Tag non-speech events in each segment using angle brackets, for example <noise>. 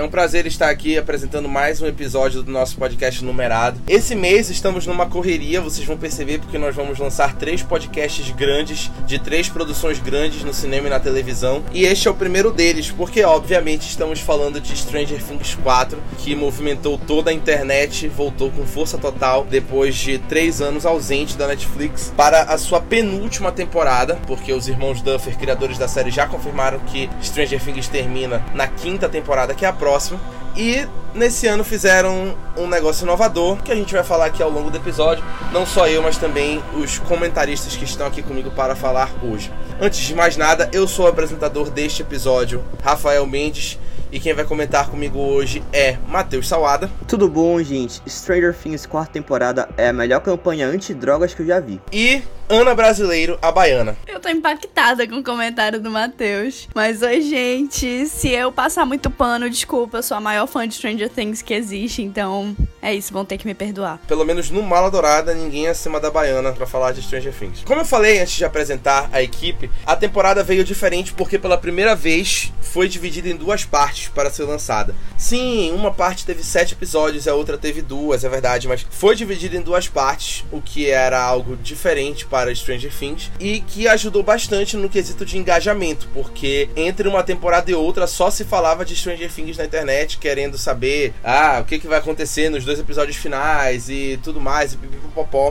É um prazer estar aqui apresentando mais um episódio do nosso podcast numerado. Esse mês estamos numa correria, vocês vão perceber, porque nós vamos lançar três podcasts grandes, de três produções grandes no cinema e na televisão. E este é o primeiro deles, porque obviamente estamos falando de Stranger Things 4, que movimentou toda a internet, voltou com força total depois de três anos ausente da Netflix para a sua penúltima temporada, porque os irmãos Duffer, criadores da série, já confirmaram que Stranger Things termina na quinta temporada, que é a próxima. E nesse ano fizeram um negócio inovador que a gente vai falar aqui ao longo do episódio. Não só eu, mas também os comentaristas que estão aqui comigo para falar hoje. Antes de mais nada, eu sou o apresentador deste episódio, Rafael Mendes. E quem vai comentar comigo hoje é Matheus Salada. Tudo bom, gente? Stranger Things quarta temporada é a melhor campanha anti-drogas que eu já vi. E Ana Brasileiro, a baiana. Eu tô impactada com o comentário do Matheus. Mas oi, gente. Se eu passar muito pano, desculpa, eu sou a maior fã de Stranger Things que existe, então é isso, vão ter que me perdoar. Pelo menos no Mala Dourada, ninguém é acima da baiana para falar de Stranger Things. Como eu falei antes de apresentar a equipe, a temporada veio diferente porque pela primeira vez foi dividida em duas partes para ser lançada. Sim, uma parte teve sete episódios, a outra teve duas, é verdade, mas foi dividida em duas partes, o que era algo diferente para Stranger Things e que ajudou bastante no quesito de engajamento, porque entre uma temporada e outra só se falava de Stranger Things na internet, querendo saber ah, o que, que vai acontecer nos dois episódios finais e tudo mais, e.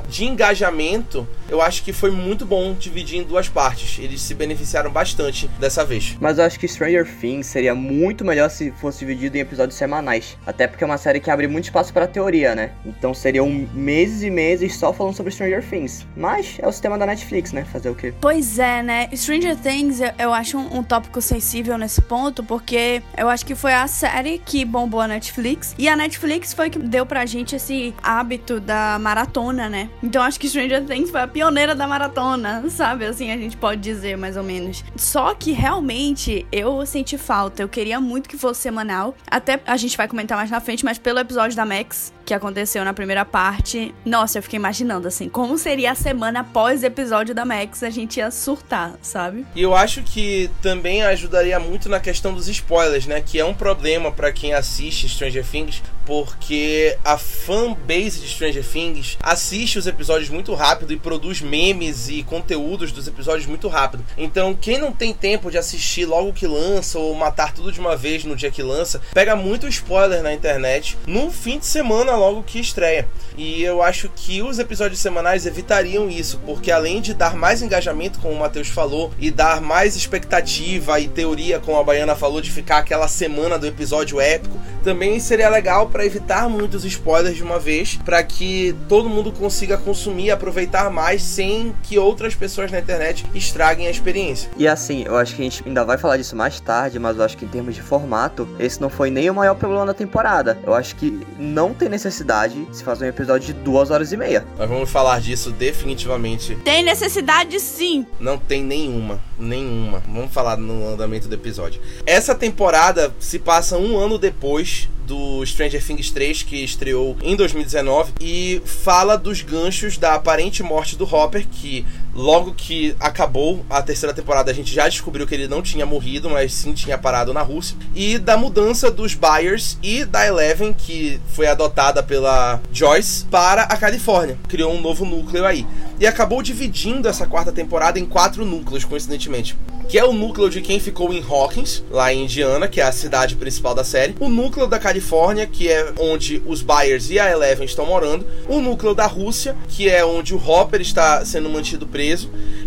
De engajamento, eu acho que foi muito bom dividir em duas partes. Eles se beneficiaram bastante dessa vez. Mas eu acho que Stranger Things seria muito melhor se fosse dividido em episódios semanais. Até porque é uma série que abre muito espaço para teoria, né? Então seriam meses e meses só falando sobre Stranger Things. Mas é o sistema da Netflix, né? Fazer o quê? Pois é, né? Stranger Things eu, acho um, um, tópico sensível nesse ponto, porque eu acho que foi a série que bombou a Netflix. E a Netflix foi que deu pra gente esse hábito da maratona, né? Então acho que Stranger Things foi a pioneira da maratona, sabe? Assim a gente pode dizer mais ou menos. Só que realmente eu senti falta. Eu queria muito que fosse semanal. Até a gente vai comentar mais na frente, mas pelo episódio da Max que aconteceu na primeira parte, nossa, eu fiquei imaginando assim, como seria a semana após o episódio da Max, a gente ia surtar, sabe? E eu acho que também ajudaria muito na questão dos spoilers, né? Que é um problema para quem assiste Stranger Things, porque a fanbase de Stranger Things assiste os episódios muito rápido e produz memes e conteúdos dos episódios muito rápido. Então, quem não tem tempo de assistir logo que lança ou matar tudo de uma vez no dia que lança, pega muito spoiler na internet no fim de semana logo que estreia. E eu acho que os episódios semanais evitariam isso, porque além de dar mais engajamento, como o Matheus falou, e dar mais expectativa e teoria, como a Baiana falou, de ficar aquela semana do episódio épico, também seria legal evitar muitos spoilers de uma vez, para que todo mundo consiga consumir e aproveitar mais sem que outras pessoas na internet estraguem a experiência. E assim, eu acho que a gente ainda vai falar disso mais tarde, mas eu acho que em termos de formato, esse não foi nem o maior problema da temporada. Eu acho que não tem necessidade de se fazer um episódio de duas horas e meia. Nós vamos falar disso definitivamente. Tem necessidade sim. Não tem nenhuma, nenhuma. Vamos falar no andamento do episódio. Essa temporada se passa um ano depois do Stranger Things 3, que estreou em 2019, e fala dos ganchos da aparente morte do Hopper, que logo que acabou a terceira temporada a gente já descobriu que ele não tinha morrido, mas sim tinha parado na Rússia, e da mudança dos Byers e da Eleven, que foi adotada pela Joyce, para a Califórnia. Criou um novo núcleo aí. E acabou dividindo essa quarta temporada em quatro núcleos, coincidentemente. Que é o núcleo de quem ficou em Hawkins, lá em Indiana, que é a cidade principal da série, o núcleo da Califórnia, que é onde os Byers e a Eleven estão morando, o núcleo da Rússia, que é onde o Hopper está sendo mantido preso,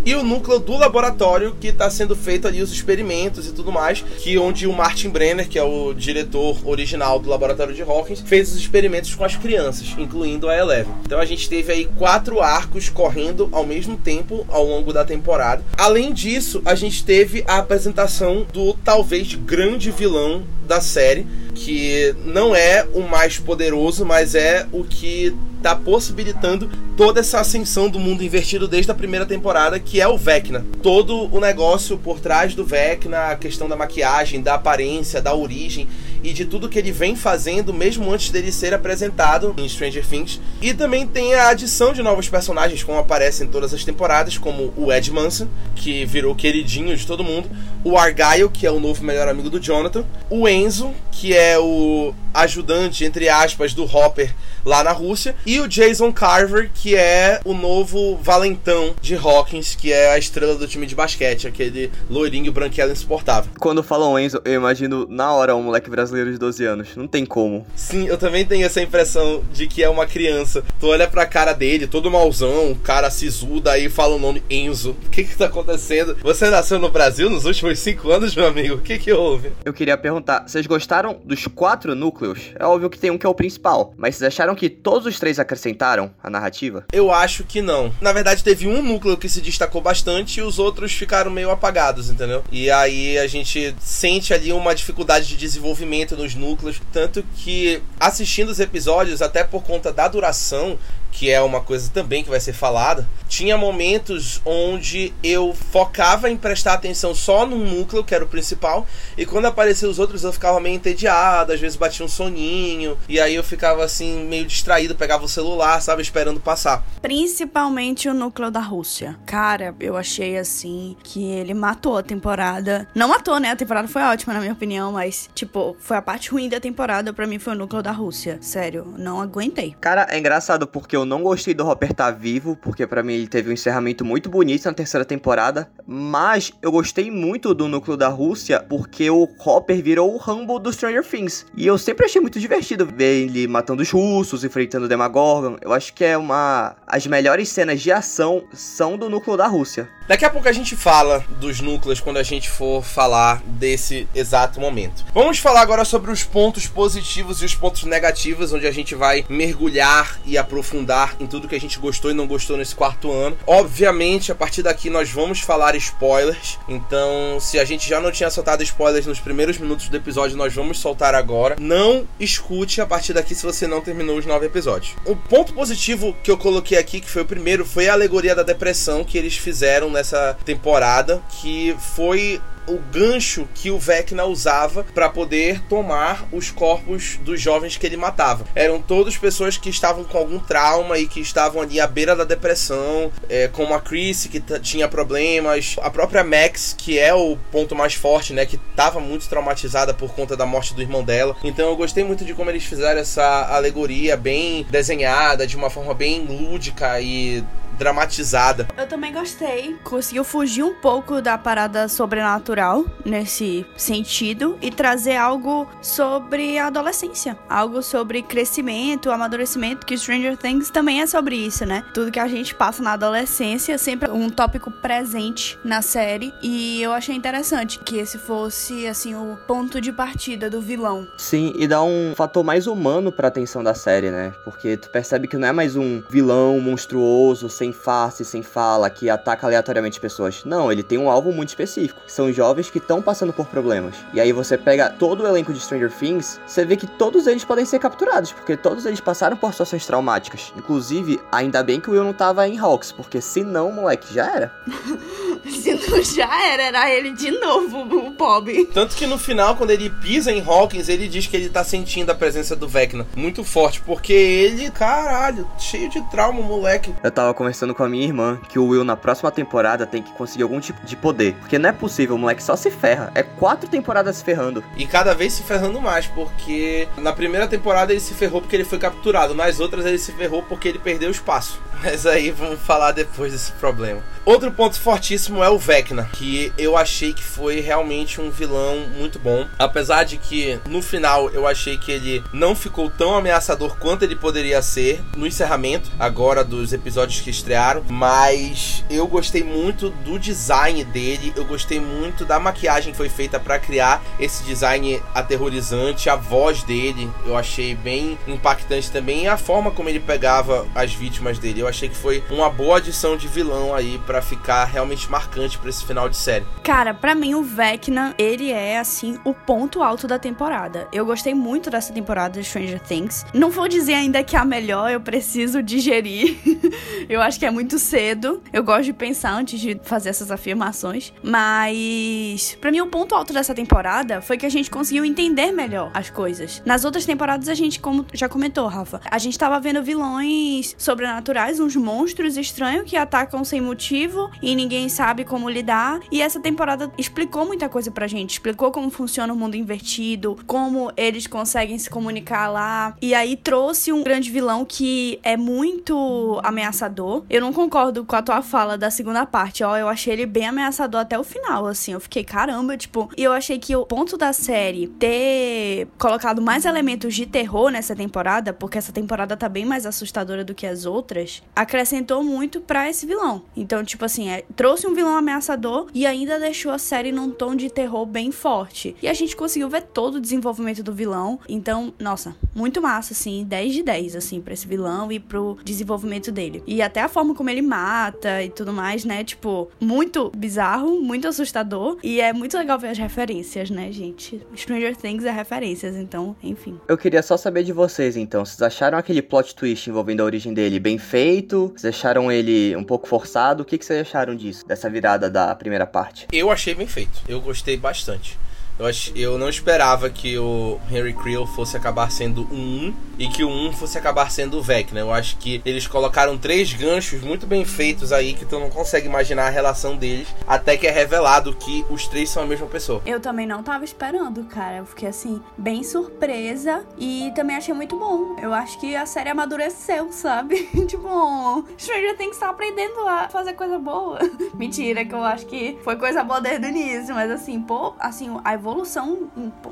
e o núcleo do laboratório, que está sendo feito ali os experimentos e tudo mais, que onde o Martin Brenner, que é o diretor original do laboratório de Hawkins, fez os experimentos com as crianças, incluindo a Eleven. Então a gente teve aí quatro arcos correndo ao mesmo tempo ao longo da temporada. Além disso, a gente teve a apresentação do talvez grande vilão da série, que não é o mais poderoso, mas é o que tá possibilitando toda essa ascensão do mundo invertido desde a primeira temporada, que é o Vecna. Todo o negócio por trás do Vecna, a questão da maquiagem, da aparência, da origem e de tudo que ele vem fazendo mesmo antes dele ser apresentado em Stranger Things. E também tem a adição de novos personagens, como aparece em todas as temporadas, como o Ed Manson, que virou queridinho de todo mundo, o Argyle, que é o novo melhor amigo do Jonathan, o Enzo, que é o ajudante, entre aspas, do Hopper lá na Rússia, e o Jason Carver, que é o novo valentão de Hawkins, que é a estrela do time de basquete, aquele loirinho branquelo insuportável. Quando falam Enzo, eu imagino na hora um moleque brasileiro de 12 anos. Não tem como. Sim, eu também tenho essa impressão de que é uma criança. Tu olha pra cara dele, todo mauzão, cara sisuda, aí fala o nome Enzo. O que que tá acontecendo? Você nasceu no Brasil nos últimos 5 anos, meu amigo? O que que houve? Eu queria perguntar, vocês gostaram dos quatro núcleos? É óbvio que tem um que é o principal, mas vocês acharam que todos os três acrescentaram a narrativa? Eu acho que não. Na verdade, teve um núcleo que se destacou bastante e os outros ficaram meio apagados, entendeu? E aí a gente sente ali uma dificuldade de desenvolvimento nos núcleos. Tanto que assistindo os episódios, até por conta da duração, que é uma coisa também que vai ser falada, tinha momentos onde eu focava em prestar atenção só num núcleo, que era o principal, e quando apareciam os outros eu ficava meio entediado, às vezes batia um soninho, e aí eu ficava assim, meio distraído, pegava o celular, sabe, esperando passar. Principalmente o núcleo da Rússia. Cara, eu achei assim que ele matou a temporada. Não matou, né? A temporada foi ótima, na minha opinião, mas, tipo, foi a parte ruim da temporada, para mim foi o núcleo da Rússia. Sério, não aguentei. Cara, é engraçado porque eu não gostei do Hopper estar tá vivo, porque para mim ele teve um encerramento muito bonito na terceira temporada, mas eu gostei muito do núcleo da Rússia porque o Hopper virou o Rumble do Stranger Things. E eu sempre achei muito divertido ver ele matando os russos, enfrentando o Demagorgon. Eu acho que é uma as melhores cenas de ação são do núcleo da Rússia. Daqui a pouco a gente fala dos núcleos quando a gente for falar desse exato momento. Vamos falar agora sobre os pontos positivos e os pontos negativos, onde a gente vai mergulhar e aprofundar em tudo que a gente gostou e não gostou nesse quarto ano. Obviamente, a partir daqui nós vamos falar spoilers. Então, se a gente já não tinha soltado spoilers nos primeiros minutos do episódio, nós vamos soltar agora. Não escute a partir daqui se você não terminou os nove episódios. O ponto positivo que eu coloquei aqui, que foi o primeiro, foi a alegoria da depressão que eles fizeram nessa temporada, que foi o gancho que o Vecna usava para poder tomar os corpos dos jovens que ele matava. Eram todas pessoas que estavam com algum trauma e que estavam ali à beira da depressão, é, como a Chris, que tinha problemas, a própria Max, que é o ponto mais forte, né, que estava muito traumatizada por conta da morte do irmão dela. Então eu gostei muito de como eles fizeram essa alegoria bem desenhada, de uma forma bem lúdica e dramatizada. Eu também gostei. Conseguiu fugir um pouco da parada sobrenatural nesse sentido e trazer algo sobre a adolescência, algo sobre crescimento, amadurecimento, que Stranger Things também é sobre isso, né? Tudo que a gente passa na adolescência, sempre um tópico presente na série e eu achei interessante que esse fosse assim o ponto de partida do vilão. Sim, e dá um fator mais humano para atenção da série, né? Porque tu percebe que não é mais um vilão monstruoso sem face, sem fala, que ataca aleatoriamente pessoas. Não, ele tem um alvo muito específico. São jovens que estão passando por problemas. E aí você pega todo o elenco de Stranger Things, você vê que todos eles podem ser capturados, porque todos eles passaram por situações traumáticas. Inclusive, ainda bem que o Will não tava em Hawks, porque senão, moleque, já era. <laughs> senão já era, era ele de novo, o Bob. Tanto que no final, quando ele pisa em Hawkins, ele diz que ele tá sentindo a presença do Vecna muito forte, porque ele, caralho, cheio de trauma, moleque. Eu tava conversando conversando com a minha irmã que o Will na próxima temporada tem que conseguir algum tipo de poder. Porque não é possível, o moleque só se ferra. É quatro temporadas se ferrando. E cada vez se ferrando mais, porque na primeira temporada ele se ferrou porque ele foi capturado, nas outras ele se ferrou porque ele perdeu espaço. <laughs> Mas aí vamos falar depois desse problema. Outro ponto fortíssimo é o Vecna, que eu achei que foi realmente um vilão muito bom. Apesar de que no final eu achei que ele não ficou tão ameaçador quanto ele poderia ser no encerramento agora dos episódios que estrearam, mas eu gostei muito do design dele, eu gostei muito da maquiagem que foi feita para criar esse design aterrorizante, a voz dele eu achei bem impactante também e a forma como ele pegava as vítimas dele. Eu achei que foi uma boa adição de vilão aí para ficar realmente marcante para esse final de série? Cara, para mim o Vecna, ele é assim o ponto alto da temporada. Eu gostei muito dessa temporada de Stranger Things. Não vou dizer ainda que é a melhor, eu preciso digerir. <laughs> eu acho que é muito cedo. Eu gosto de pensar antes de fazer essas afirmações, mas para mim o ponto alto dessa temporada foi que a gente conseguiu entender melhor as coisas. Nas outras temporadas a gente, como já comentou, Rafa, a gente tava vendo vilões sobrenaturais, uns monstros estranhos que atacam sem motivo e ninguém sabe como lidar. E essa temporada explicou muita coisa pra gente, explicou como funciona o mundo invertido, como eles conseguem se comunicar lá. E aí trouxe um grande vilão que é muito ameaçador. Eu não concordo com a tua fala da segunda parte, ó, eu achei ele bem ameaçador até o final, assim. Eu fiquei, caramba, tipo, e eu achei que o ponto da série ter colocado mais elementos de terror nessa temporada, porque essa temporada tá bem mais assustadora do que as outras, acrescentou muito para esse vilão. Então, tipo assim, é, trouxe um vilão ameaçador e ainda deixou a série num tom de terror bem forte. E a gente conseguiu ver todo o desenvolvimento do vilão. Então, nossa, muito massa, assim, 10 de 10, assim, pra esse vilão e pro desenvolvimento dele. E até a forma como ele mata e tudo mais, né? Tipo, muito bizarro, muito assustador. E é muito legal ver as referências, né, gente? Stranger Things é referências, então, enfim. Eu queria só saber de vocês, então. Vocês acharam aquele plot twist envolvendo a origem dele bem feito? Vocês acharam ele um pouco forçado? O que, que vocês acharam disso, dessa virada da primeira parte? Eu achei bem feito. Eu gostei bastante. Eu, ach, eu não esperava que o Henry Creel fosse acabar sendo um 1 e que o 1 fosse acabar sendo o Vec, né? Eu acho que eles colocaram três ganchos muito bem feitos aí que tu não consegue imaginar a relação deles até que é revelado que os três são a mesma pessoa. Eu também não tava esperando, cara. Eu fiquei assim, bem surpresa e também achei muito bom. Eu acho que a série amadureceu, sabe? <laughs> tipo, Stranger Things tá aprendendo a fazer coisa boa. <laughs> Mentira, que eu acho que foi coisa boa desde o início, mas assim, pô, assim, a evolução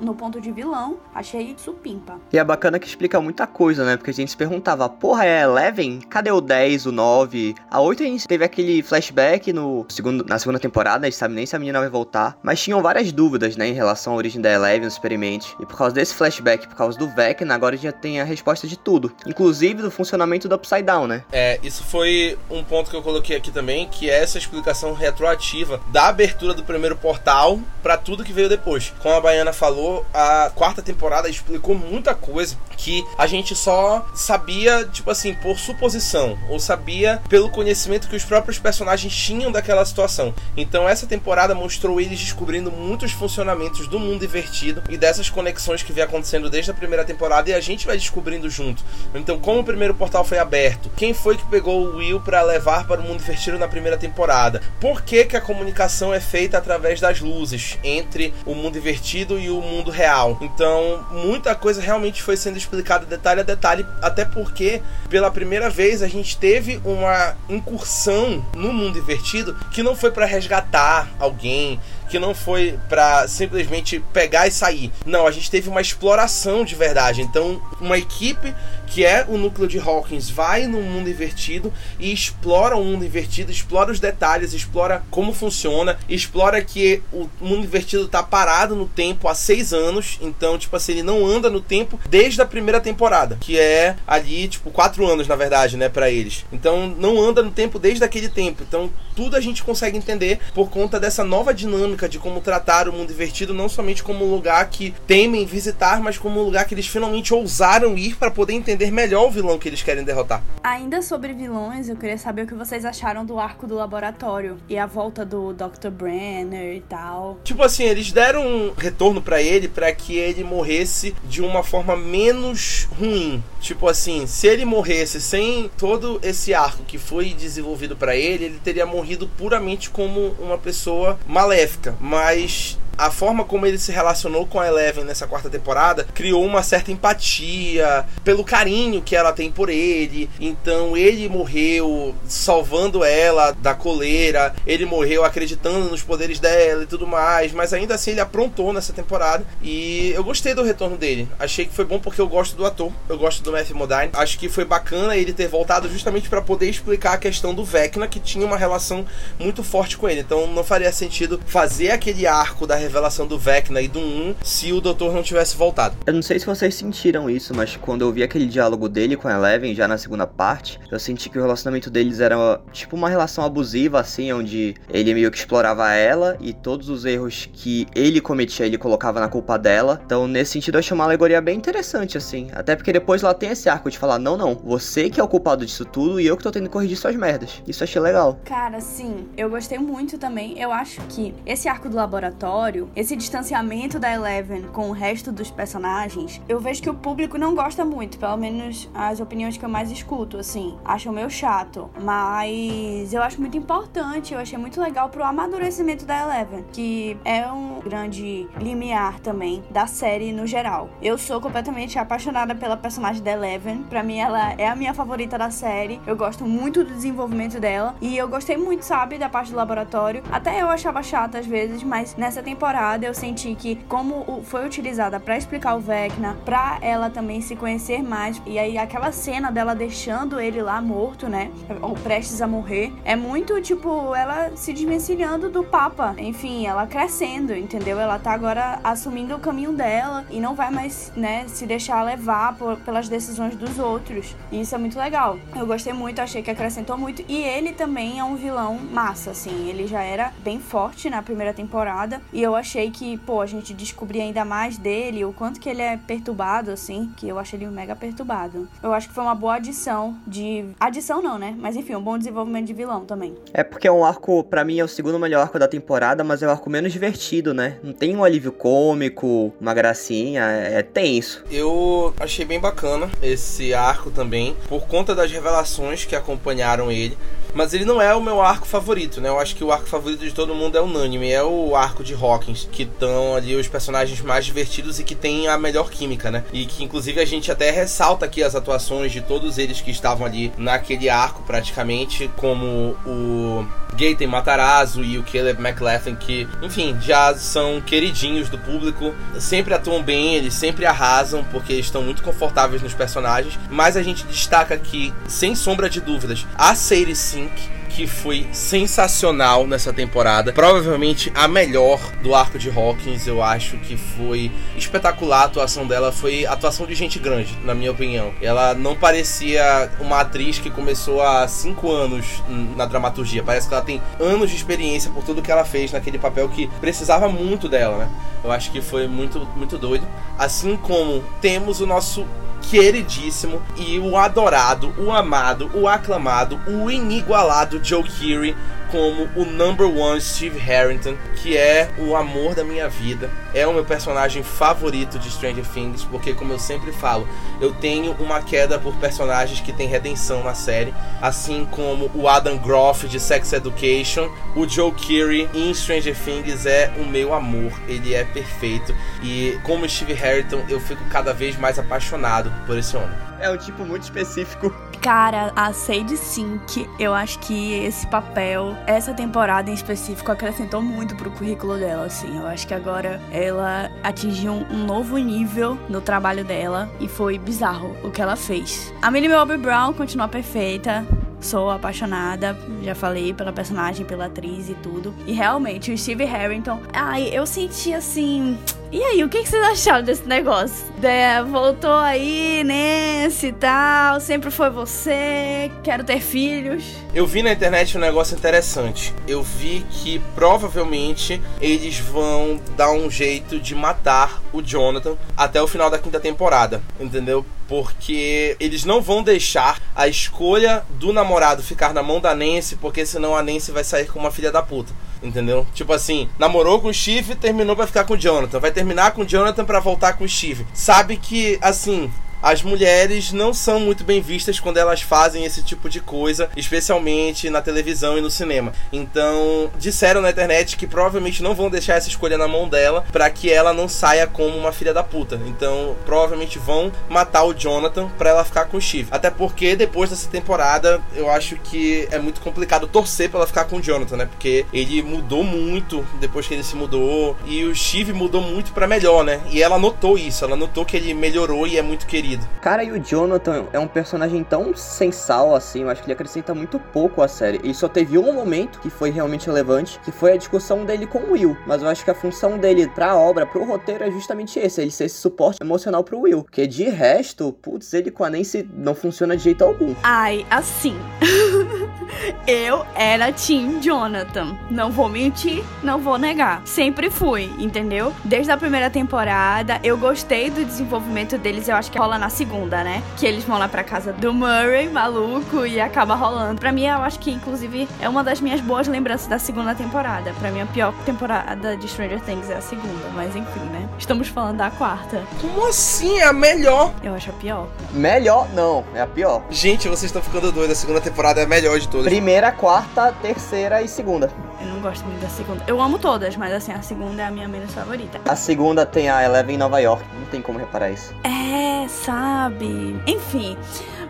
no ponto de vilão, achei supimpa. E é bacana que explica muita coisa, né? Porque a gente se perguntava, porra, é Eleven? Cadê o 10, o 9? A 8 a gente teve aquele flashback no segundo, na segunda temporada, a gente sabe nem se a menina vai voltar. Mas tinham várias dúvidas, né, em relação à origem da Eleven, no experimento. E por causa desse flashback, por causa do Vecna, agora a gente já tem a resposta de tudo. Inclusive do funcionamento do Upside Down, né? É, isso foi um ponto que eu coloquei aqui também, que é essa explicação retroativa da abertura do primeiro portal para tudo que veio depois hoje. Como a Baiana falou, a quarta temporada explicou muita coisa que a gente só sabia, tipo assim, por suposição, ou sabia pelo conhecimento que os próprios personagens tinham daquela situação. Então essa temporada mostrou eles descobrindo muitos funcionamentos do mundo invertido e dessas conexões que vem acontecendo desde a primeira temporada e a gente vai descobrindo junto. Então, como o primeiro portal foi aberto, quem foi que pegou o Will para levar para o mundo invertido na primeira temporada? Por que, que a comunicação é feita através das luzes entre o mundo invertido e o mundo real? Então, muita coisa realmente foi sendo explicada detalhe a detalhe, até porque pela primeira vez a gente teve uma incursão no mundo invertido que não foi para resgatar alguém, que não foi para simplesmente pegar e sair. Não, a gente teve uma exploração de verdade. Então, uma equipe que é o núcleo de Hawkins vai no mundo invertido e explora o mundo invertido, explora os detalhes, explora como funciona, explora que o mundo invertido tá parado no tempo há seis anos. Então, tipo assim, ele não anda no tempo desde a primeira temporada, que é ali, tipo, quatro anos, na verdade, né, para eles. Então, não anda no tempo desde aquele tempo. Então, tudo a gente consegue entender por conta dessa nova dinâmica de como tratar o mundo invertido, não somente como um lugar que temem visitar, mas como um lugar que eles finalmente ousaram ir para poder entender melhor o vilão que eles querem derrotar. Ainda sobre vilões, eu queria saber o que vocês acharam do arco do laboratório e a volta do Dr. Brenner e tal. Tipo assim, eles deram um retorno para ele para que ele morresse de uma forma menos ruim. Tipo assim, se ele morresse sem todo esse arco que foi desenvolvido para ele, ele teria morrido puramente como uma pessoa maléfica. Mas a forma como ele se relacionou com a Eleven nessa quarta temporada criou uma certa empatia pelo carinho que ela tem por ele. Então ele morreu salvando ela da coleira, ele morreu acreditando nos poderes dela e tudo mais, mas ainda assim ele aprontou nessa temporada e eu gostei do retorno dele. Achei que foi bom porque eu gosto do ator, eu gosto do Matthew Modine. Acho que foi bacana ele ter voltado justamente para poder explicar a questão do Vecna que tinha uma relação muito forte com ele. Então não faria sentido fazer aquele arco da revelação do Vecna e do 1 se o Doutor não tivesse voltado. Eu não sei se vocês sentiram isso, mas quando eu vi aquele diálogo dele com a Eleven, já na segunda parte, eu senti que o relacionamento deles era tipo uma relação abusiva, assim, onde ele meio que explorava ela e todos os erros que ele cometia, ele colocava na culpa dela. Então, nesse sentido, eu achei uma alegoria bem interessante, assim. Até porque depois lá tem esse arco de falar: não, não, você que é o culpado disso tudo e eu que tô tendo que corrigir suas merdas. Isso eu achei legal. Cara, sim, eu gostei muito também. Eu acho que esse arco do laboratório, esse distanciamento da Eleven com o resto dos personagens, eu vejo que o público não gosta muito, pelo menos as opiniões que eu mais escuto, assim. Acham meio chato. Mas eu acho muito importante, eu achei muito legal pro amadurecimento da Eleven, que é um grande limiar também da série no geral. Eu sou completamente apaixonada pela personagem da Eleven. Pra mim, ela é a minha favorita da série. Eu gosto muito do desenvolvimento dela. E eu gostei muito, sabe, da parte do laboratório. Até eu achava chata às vezes, mas nessa temporada eu senti que, como foi utilizada para explicar o Vecna, pra ela também se conhecer mais. E aí, aquela cena dela deixando ele lá morto, né? Ou prestes a morrer. É muito, tipo, ela se desvencilhando do Papa. Enfim, ela crescendo, entendeu? Ela tá agora assumindo o caminho dela e não vai mais, né, se deixar levar por, pelas decisões dos outros. E isso é muito legal. Eu gostei muito, achei que acrescentou muito. E ele também é um vilão massa, assim. Ele já era bem forte na primeira temporada. E eu achei que, pô, a gente descobria ainda mais dele, o quanto que ele é perturbado, assim. Que eu achei ele mega perturbado. Eu acho que foi uma boa adição de. Adição não, né? Mas enfim, um bom desenvolvimento de vilão também. É porque é um arco, para mim, é o segundo melhor arco da temporada, mas é o arco menos divertido, né? Não tem um alívio cômico, uma gracinha, é tenso. Eu achei bem bacana esse arco também, por conta das revelações que acompanharam ele. Mas ele não é o meu arco favorito, né? Eu acho que o arco favorito de todo mundo é unânime. É o arco de Hawkins, que estão ali os personagens mais divertidos e que tem a melhor química, né? E que inclusive a gente até ressalta aqui as atuações de todos eles que estavam ali naquele arco praticamente, como o Gaten Matarazzo e o Caleb McLaughlin, que, enfim, já são queridinhos do público, sempre atuam bem, eles sempre arrasam, porque estão muito confortáveis nos personagens. Mas a gente destaca aqui, sem sombra de dúvidas, a Sadie Sink que foi sensacional nessa temporada. Provavelmente a melhor do arco de Hawkins. Eu acho que foi espetacular a atuação dela. Foi atuação de gente grande, na minha opinião. Ela não parecia uma atriz que começou há cinco anos na dramaturgia. Parece que ela tem anos de experiência por tudo que ela fez naquele papel que precisava muito dela, né? Eu acho que foi muito, muito doido. Assim como temos o nosso queridíssimo e o adorado, o amado, o aclamado, o inigualado Joe Keery como o number one Steve Harrington, que é o amor da minha vida. É o meu personagem favorito de Stranger Things, porque como eu sempre falo, eu tenho uma queda por personagens que têm redenção na série, assim como o Adam Groff de Sex Education, o Joe Keery em Stranger Things é o meu amor, ele é perfeito e como Steve Harrington eu fico cada vez mais apaixonado por esse homem. É um tipo muito específico Cara, a Sadie Sink, eu acho que esse papel, essa temporada em específico, acrescentou muito pro currículo dela, assim. Eu acho que agora ela atingiu um novo nível no trabalho dela e foi bizarro o que ela fez. A Millie Bobby Brown continua perfeita, sou apaixonada, já falei pela personagem, pela atriz e tudo. E realmente, o Steve Harrington, ai, eu senti assim. E aí, o que, vocês acharam desse negócio? É, voltou aí, Nancy e tal, sempre foi você, quero ter filhos. Eu vi na internet um negócio interessante. Eu vi que provavelmente eles vão dar um jeito de matar o Jonathan até o final da quinta temporada, entendeu? Porque eles não vão deixar a escolha do namorado ficar na mão da Nancy, porque senão a Nancy vai sair com uma filha da puta. Entendeu? Tipo assim, namorou com o Steve, terminou pra ficar com o Jonathan. Vai terminar com o Jonathan para voltar com o Steve. Sabe que, assim, as mulheres não são muito bem vistas quando elas fazem esse tipo de coisa, especialmente na televisão e no cinema. Então, disseram na internet que provavelmente não vão deixar essa escolha na mão dela para que ela não saia como uma filha da puta. Então, provavelmente vão matar o Jonathan para ela ficar com o Steve. Até porque depois dessa temporada, eu acho que é muito complicado torcer para ela ficar com o Jonathan, né? Porque ele mudou muito depois que ele se mudou e o Steve mudou muito para melhor, né? E ela notou isso, ela notou que ele melhorou e é muito querido Cara, e o Jonathan é um personagem tão sensal assim, eu acho que ele acrescenta muito pouco à série. E só teve um momento que foi realmente relevante, que foi a discussão dele com o Will. Mas eu acho que a função dele pra obra, pro roteiro, é justamente esse, ele ser esse suporte emocional pro Will. Porque de resto, putz, ele com a Nancy não funciona de jeito algum. Ai, assim. <laughs> eu era Team Jonathan. Não vou mentir, não vou negar. Sempre fui, entendeu? Desde a primeira temporada, eu gostei do desenvolvimento deles. Eu acho que rola na segunda, né? Que eles vão lá pra casa do Murray, maluco, e acaba rolando. Pra mim, eu acho que, inclusive, é uma das minhas boas lembranças da segunda temporada. Pra mim, a pior temporada de Stranger Things é a segunda. Mas enfim, né? Estamos falando da quarta. Como assim? É a melhor? Eu acho a pior. Melhor, não, é a pior. Gente, vocês estão ficando doidos. A segunda temporada é a melhor de todas. Primeira, quarta, terceira e segunda. Eu não gosto muito da segunda. Eu amo todas, mas assim, a segunda é a minha menos favorita. A segunda tem a Eleven em Nova York, não tem como reparar isso. É, sabe? Enfim.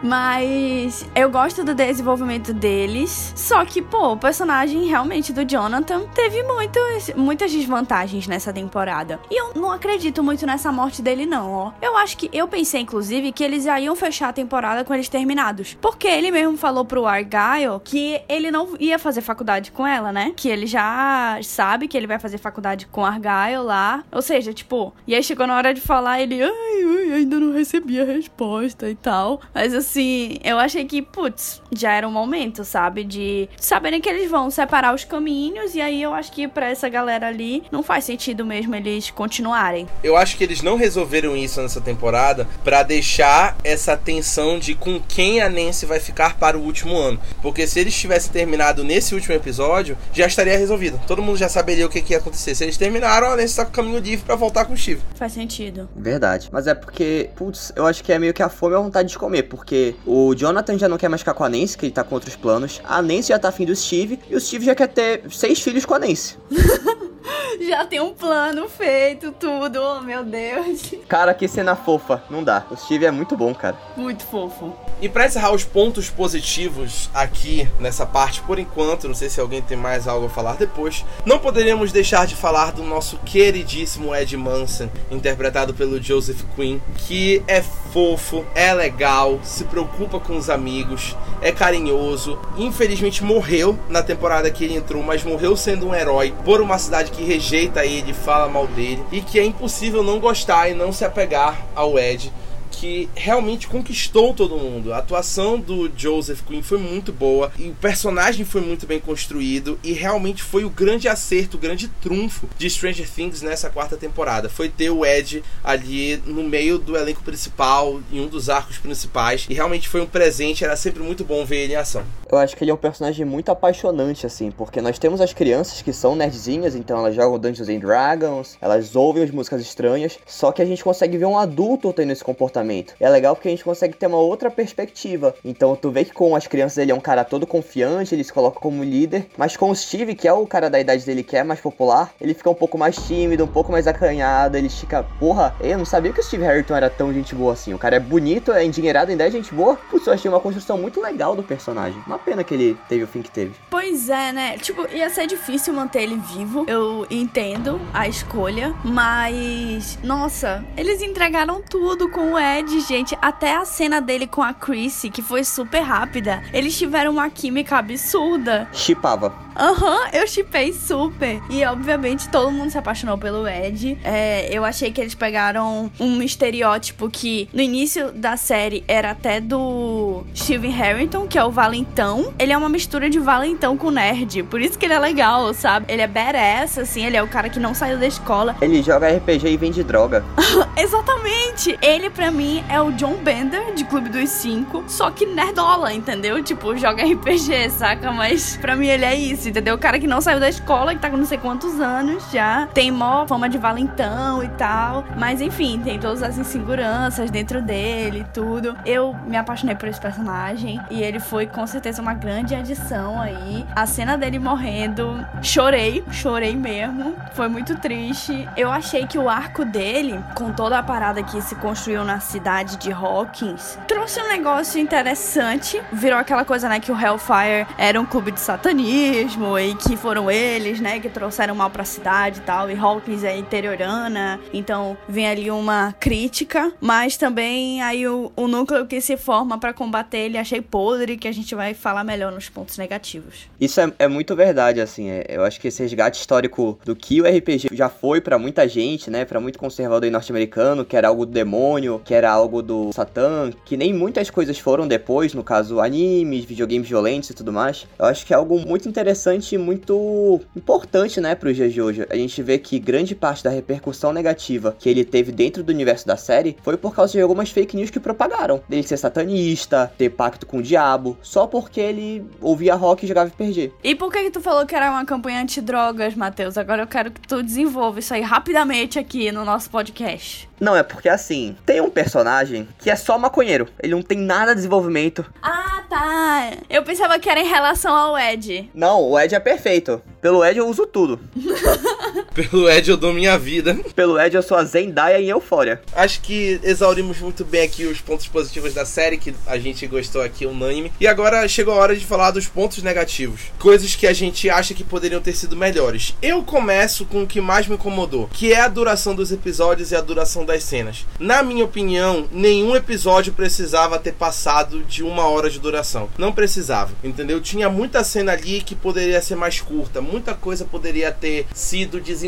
Mas eu gosto do desenvolvimento deles. Só que, pô, o personagem realmente do Jonathan teve muitos, muitas desvantagens nessa temporada. E eu não acredito muito nessa morte dele, não, ó. Eu acho que eu pensei, inclusive, que eles já iam fechar a temporada com eles terminados. Porque ele mesmo falou pro Argyle que ele não ia fazer faculdade com ela, né? Que ele já sabe que ele vai fazer faculdade com Argyle lá. Ou seja, tipo, e aí chegou na hora de falar, ele, ai, ai ainda não recebi a resposta e tal. Mas assim, eu achei que, putz, já era um momento, sabe? De saberem que eles vão separar os caminhos. E aí eu acho que pra essa galera ali não faz sentido mesmo eles continuarem. Eu acho que eles não resolveram isso nessa temporada pra deixar essa tensão de com quem a Nancy vai ficar para o último ano. Porque se eles tivessem terminado nesse último episódio, já estaria resolvido. Todo mundo já saberia o que, que ia acontecer. Se eles terminaram, a Nancy tá com o caminho livre pra voltar com o Steve. Faz sentido. Verdade. Mas é porque, putz, eu acho que é meio que a fome e a vontade de comer. Porque o Jonathan já não quer mais ficar com a Nancy, que ele tá com outros planos. A Nancy já tá afim do Steve. E o Steve já quer ter seis filhos com a Nancy. <laughs> <laughs> Já tem um plano feito, tudo. Oh, meu Deus. <laughs> Cara, que cena fofa. Não dá. O Steve é muito bom, cara. Muito fofo. E pra encerrar os pontos positivos aqui nessa parte, por enquanto, não sei se alguém tem mais algo a falar depois, não poderíamos deixar de falar do nosso queridíssimo Ed Manson, interpretado pelo Joseph Quinn, que é fofo, é legal, se preocupa com os amigos, é carinhoso. Infelizmente morreu na temporada que ele entrou, mas morreu sendo um herói por uma cidade que rejeita ele, fala mal dele e que é impossível não gostar e não se apegar ao Ed que realmente conquistou todo mundo. A atuação do Joseph Quinn foi muito boa e o personagem foi muito bem construído e realmente foi o grande acerto, o grande trunfo de Stranger Things nessa quarta temporada. Foi ter o Ed ali no meio do elenco principal, em um dos arcos principais e realmente foi um presente, era sempre muito bom ver ele em ação. Eu acho que ele é um personagem muito apaixonante, assim, porque nós temos as crianças que são nerdzinhas, então elas jogam Dungeons and Dragons, elas ouvem as músicas estranhas, só que a gente consegue ver um adulto tendo esse comportamento. É legal porque a gente consegue ter uma outra perspectiva. Então tu vê que com as crianças ele é um cara todo confiante, ele se coloca como líder, mas com o Steve, que é o cara da idade dele que é mais popular, ele fica um pouco mais tímido, um pouco mais acanhado, ele fica, porra, eu não sabia que o Steve Harrington era tão gente boa assim. O cara é bonito, é endinheirado, ainda é gente boa. Putz, eu achei uma construção muito legal do personagem. Uma pena que ele teve o fim que teve. Pois é, né? Tipo, ia ser difícil manter ele vivo. Eu entendo a escolha, mas nossa, eles entregaram tudo com o Ed, gente. Até a cena dele com a Chrissy, que foi super rápida. Eles tiveram uma química absurda. Chipava. Aham, uhum, eu chipei super. E obviamente todo mundo se apaixonou pelo Ed. É, eu achei que eles pegaram um estereótipo que no início da série era até do Steven Harrington, que é o Valentão. Ele é uma mistura de Valentão com nerd. Por isso que ele é legal, sabe? Ele é badass, assim, ele é o cara que não saiu da escola. Ele joga RPG e vende droga. <laughs> Exatamente! Ele, pra mim, é o John Bender, de Clube dos Cinco, só que nerdola, entendeu? Tipo, joga RPG, saca? Mas pra mim ele é isso, entendeu? O cara que não saiu da escola, que tá com não sei quantos anos já, tem mó fama de valentão e tal. Mas enfim, tem todas as inseguranças dentro dele e tudo. Eu me apaixonei por esse personagem e ele foi com certeza uma grande adição aí. A cena dele morrendo, chorei, chorei mesmo. Foi muito triste. Eu achei que o arco dele, com toda a parada que se construiu na cidade de Hawkins, trouxe um negócio interessante. Virou aquela coisa, né, que o Hellfire era um clube de satanistas mesmo e que foram eles, né, que trouxeram mal pra cidade e tal. E Hawkins é interiorana, então vem ali uma crítica, mas também aí o, o núcleo que se forma para combater ele achei podre, que a gente vai falar melhor nos pontos negativos. Isso é, é muito verdade, assim. É, eu acho que esse resgate histórico do que o RPG já foi para muita gente, né, para muito conservador norte-americano, que era algo do demônio, que era algo do Satã, que nem muitas coisas foram depois, no caso animes, videogames violentos e tudo mais. Eu acho que é algo muito interessante e muito importante, né, pros dias de hoje. A gente vê que grande parte da repercussão negativa que ele teve dentro do universo da série foi por causa de algumas fake news que propagaram. Dele ser satanista, ter pacto com o diabo, só porque ele ouvia rock e jogava RPG. E por que, que tu falou que era uma campanha anti-drogas, Matheus? Agora eu quero que tu desenvolva isso aí rapidamente aqui no nosso podcast. Não, é porque assim, tem um personagem que é só maconheiro. Ele não tem nada de desenvolvimento. Ah, tá. Eu pensava que era em relação ao Ed. Não, o Ed é perfeito. Pelo Ed eu uso tudo. <laughs> Pelo Ed eu dou minha vida. <laughs> Pelo Ed eu sou a Zendaya em Eufória. Acho que exaurimos muito bem aqui os pontos positivos da série, que a gente gostou aqui unânime. E agora chegou a hora de falar dos pontos negativos. Coisas que a gente acha que poderiam ter sido melhores. Eu começo com o que mais me incomodou, que é a duração dos episódios e a duração das cenas. Na minha opinião, nenhum episódio precisava ter passado de uma hora de duração. Não precisava, entendeu? Tinha muita cena ali que poderia ser mais curta, muita coisa poderia ter sido desenvolvida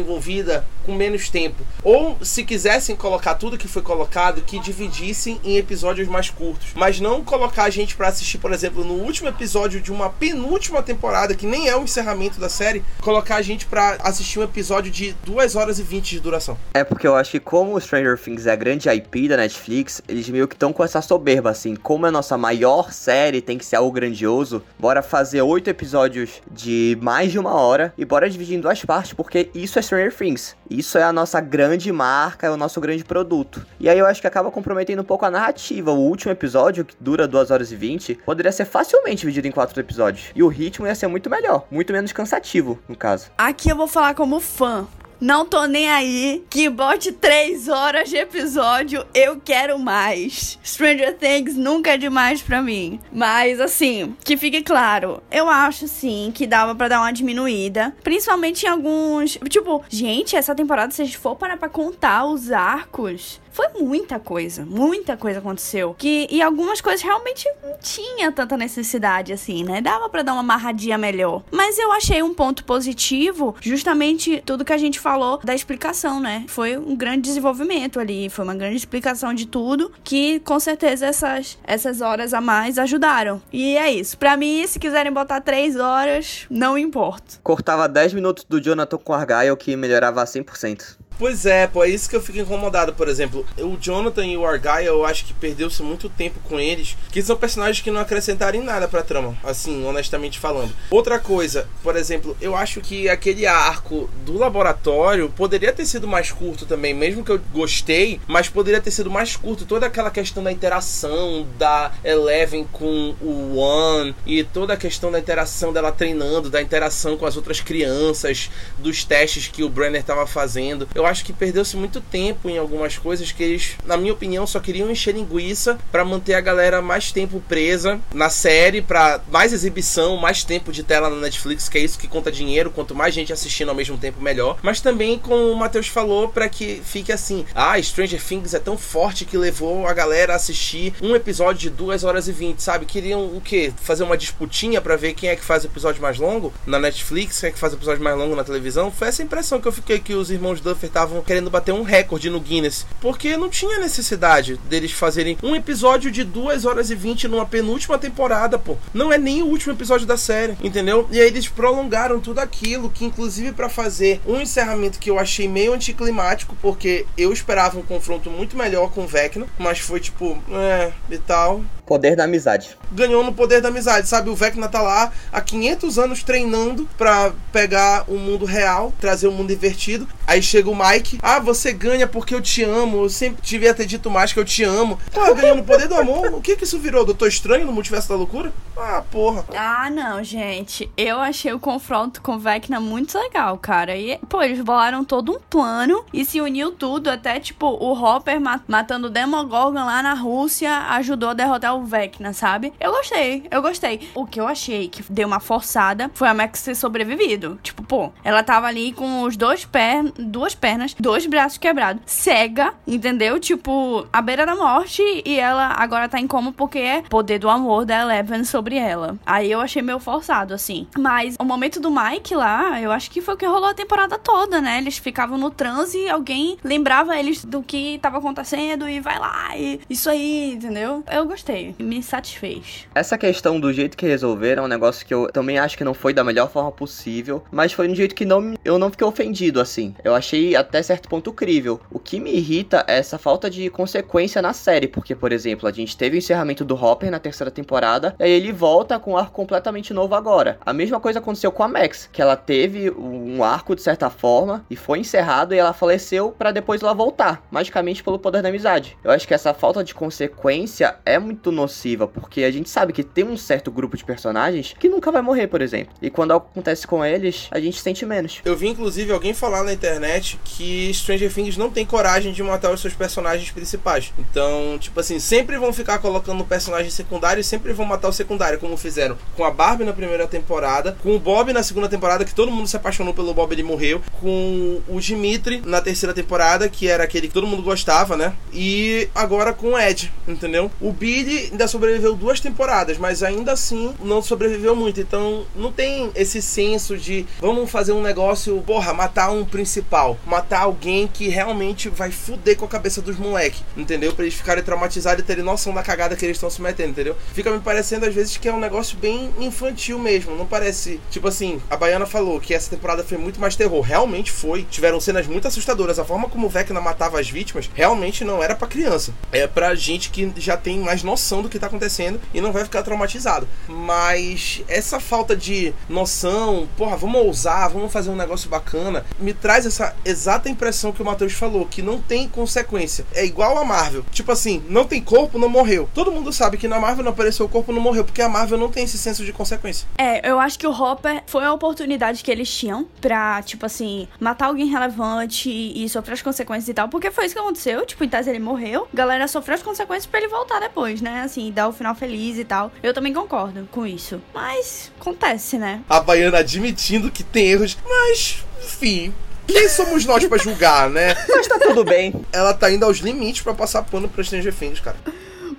com menos tempo. Ou se quisessem colocar tudo que foi colocado, que dividissem em episódios mais curtos. Mas não colocar a gente para assistir, por exemplo, no último episódio de uma penúltima temporada, que nem é o encerramento da série, colocar a gente para assistir um episódio de 2 horas e 20 de duração. É porque eu acho que como o Stranger Things é a grande IP da Netflix, eles meio que estão com essa soberba, assim, como é a nossa maior série, tem que ser algo grandioso, bora fazer oito episódios de mais de uma hora e bora dividir em duas partes, porque isso é Stranger Things. Isso é a nossa grande marca, é o nosso grande produto. E aí eu acho que acaba comprometendo um pouco a narrativa. O último episódio, que dura 2 horas e 20, poderia ser facilmente dividido em quatro episódios. E o ritmo ia ser muito melhor, muito menos cansativo, no caso. Aqui eu vou falar como fã. Não tô nem aí. Que bote três horas de episódio, eu quero mais. Stranger Things nunca é demais pra mim. Mas assim, que fique claro, eu acho sim que dava pra dar uma diminuída. Principalmente em alguns. Tipo, gente, essa temporada, se a gente for parar pra contar os arcos, foi muita coisa, muita coisa aconteceu. Que, e algumas coisas realmente não tinha tanta necessidade assim, né? Dava para dar uma amarradinha melhor. Mas eu achei um ponto positivo, justamente tudo que a gente falou da explicação, né? Foi um grande desenvolvimento ali, foi uma grande explicação de tudo, que com certeza essas, essas horas a mais ajudaram. E é isso. Para mim, se quiserem botar três horas, não importa. Cortava 10 minutos do Jonathan com Argyle que melhorava a 100%. Pois é, pô, é isso que eu fico incomodado, por exemplo. O Jonathan e o Argyle, eu acho que perdeu-se muito tempo com eles, que são personagens que não acrescentaram nada pra trama, assim, honestamente falando. Outra coisa, por exemplo, eu acho que aquele arco do laboratório poderia ter sido mais curto também, mesmo que eu gostei, mas poderia ter sido mais curto. Toda aquela questão da interação da Eleven com o One e toda a questão da interação dela treinando, da interação com as outras crianças, dos testes que o Brenner tava fazendo. Eu acho que perdeu-se muito tempo em algumas coisas que eles, na minha opinião, só queriam encher linguiça para manter a galera mais tempo presa na série, para mais exibição, mais tempo de tela na Netflix, que é isso que conta dinheiro, quanto mais gente assistindo ao mesmo tempo, melhor. Mas também, como o Matheus falou, para que fique assim: ah, Stranger Things é tão forte que levou a galera a assistir um episódio de 2 horas e 20, sabe? Queriam o quê? Fazer uma disputinha para ver quem é que faz o episódio mais longo na Netflix, quem é que faz o episódio mais longo na televisão. Foi essa impressão que eu fiquei que os irmãos Duffer estavam querendo bater um recorde no Guinness. Porque não tinha necessidade deles fazerem um episódio de 2 horas e 20 numa penúltima temporada, pô. Não é nem o último episódio da série, entendeu? E aí eles prolongaram tudo aquilo, que inclusive para fazer um encerramento que eu achei meio anticlimático, porque eu esperava um confronto muito melhor com o Vecna, mas foi tipo, é, e tal. Poder da amizade. Ganhou no poder da amizade, sabe? O Vecna tá lá há 500 anos treinando para pegar o mundo real, trazer o mundo invertido. Aí chega o Mike, ah, você ganha porque eu te amo, eu sempre devia ter dito mais que eu te amo. Pô, ganhou no poder do amor? O que que isso virou? Doutor Estranho no Multiverso da Loucura? Ah, porra. Ah, não, gente. Eu achei o confronto com o Vecna muito legal, cara. E, pô, eles bolaram todo um plano e se uniu tudo. Até, tipo, o Hopper matando o Demogorgon lá na Rússia ajudou a derrotar o o Vecna, sabe? Eu gostei, eu gostei. O que eu achei que deu uma forçada foi a Max ter sobrevivido. Tipo, pô, ela tava ali com os dois pés, duas pernas, dois braços quebrados, cega, entendeu? Tipo, à beira da morte e ela agora tá em coma porque é poder do amor da Eleven sobre ela. Aí eu achei meio forçado, assim. Mas o momento do Mike lá, eu acho que foi o que rolou a temporada toda, né? Eles ficavam no transe e alguém lembrava eles do que tava acontecendo e vai lá e isso aí, entendeu? Eu gostei, me satisfez. Essa questão do jeito que resolveram é um negócio que eu também acho que não foi da melhor forma possível, mas foi de um jeito que não, eu não fiquei ofendido assim. Eu achei até certo ponto crível. O que me irrita é essa falta de consequência na série, porque, por exemplo, a gente teve o encerramento do Hopper na terceira temporada, e aí ele volta com um arco completamente novo agora. A mesma coisa aconteceu com a Max, que ela teve um arco de certa forma e foi encerrado e ela faleceu para depois ela voltar, magicamente pelo poder da amizade. Eu acho que essa falta de consequência é muito nociva, porque a gente sabe que tem um certo grupo de personagens que nunca vai morrer, por exemplo. E quando acontece com eles, a gente sente menos. Eu vi inclusive alguém falar na internet que Stranger Things não tem coragem de matar os seus personagens principais. Então, tipo assim, sempre vão ficar colocando personagens secundários, sempre vão matar o secundário, como fizeram com a Barbie na primeira temporada, com o Bob na segunda temporada, que todo mundo se apaixonou pelo Bob, ele morreu, com o Dimitri na terceira temporada, que era aquele que todo mundo gostava, né? E agora com o Ed, entendeu? O Billy ainda sobreviveu duas temporadas, mas ainda assim não sobreviveu muito. Então não tem esse senso de vamos fazer um negócio, porra, matar um principal, matar alguém que realmente vai fuder com a cabeça dos moleques, entendeu? Pra eles ficarem traumatizados e terem noção da cagada que eles estão se metendo, entendeu? Fica me parecendo às vezes que é um negócio bem infantil mesmo. Não parece, tipo assim, a Baiana falou que essa temporada foi muito mais terror. Realmente foi. Tiveram cenas muito assustadoras. A forma como o Vecna matava as vítimas realmente não era para criança. É pra gente que já tem mais noção do que tá acontecendo e não vai ficar traumatizado. Mas essa falta de noção, porra, vamos ousar, vamos fazer um negócio bacana, me traz essa exata impressão que o Matheus falou, que não tem consequência. É igual a Marvel. Tipo assim, não tem corpo, não morreu. Todo mundo sabe que na Marvel não apareceu o corpo, não morreu, porque a Marvel não tem esse senso de consequência. É, eu acho que o Hopper foi a oportunidade que eles tinham pra, tipo assim, matar alguém relevante e sofrer as consequências e tal, porque foi isso que aconteceu. Tipo, em tese ele morreu, galera sofreu as consequências pra ele voltar depois, né? Assim, dar o final feliz e tal. Eu também concordo com isso. Mas acontece, né? A Baiana admitindo que tem erros, mas, enfim, quem somos nós pra julgar, né? Mas tá tudo bem. Ela tá indo aos limites pra passar pano pra Stranger Things, cara.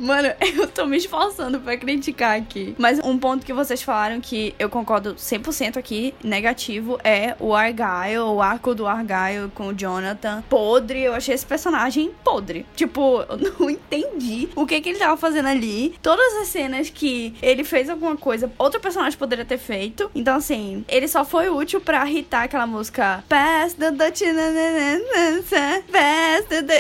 Mano, <laughs> eu tô me esforçando pra criticar aqui. Mas um ponto que vocês falaram que eu concordo 100% aqui, negativo, é o Argyle, o arco do Argyle com o Jonathan. Podre, eu achei esse personagem podre. Tipo, <laughs> eu não entendi o que que ele tava fazendo ali. Todas as cenas que ele fez alguma coisa, outro personagem poderia ter feito. Então, assim, ele só foi útil pra irritar aquela música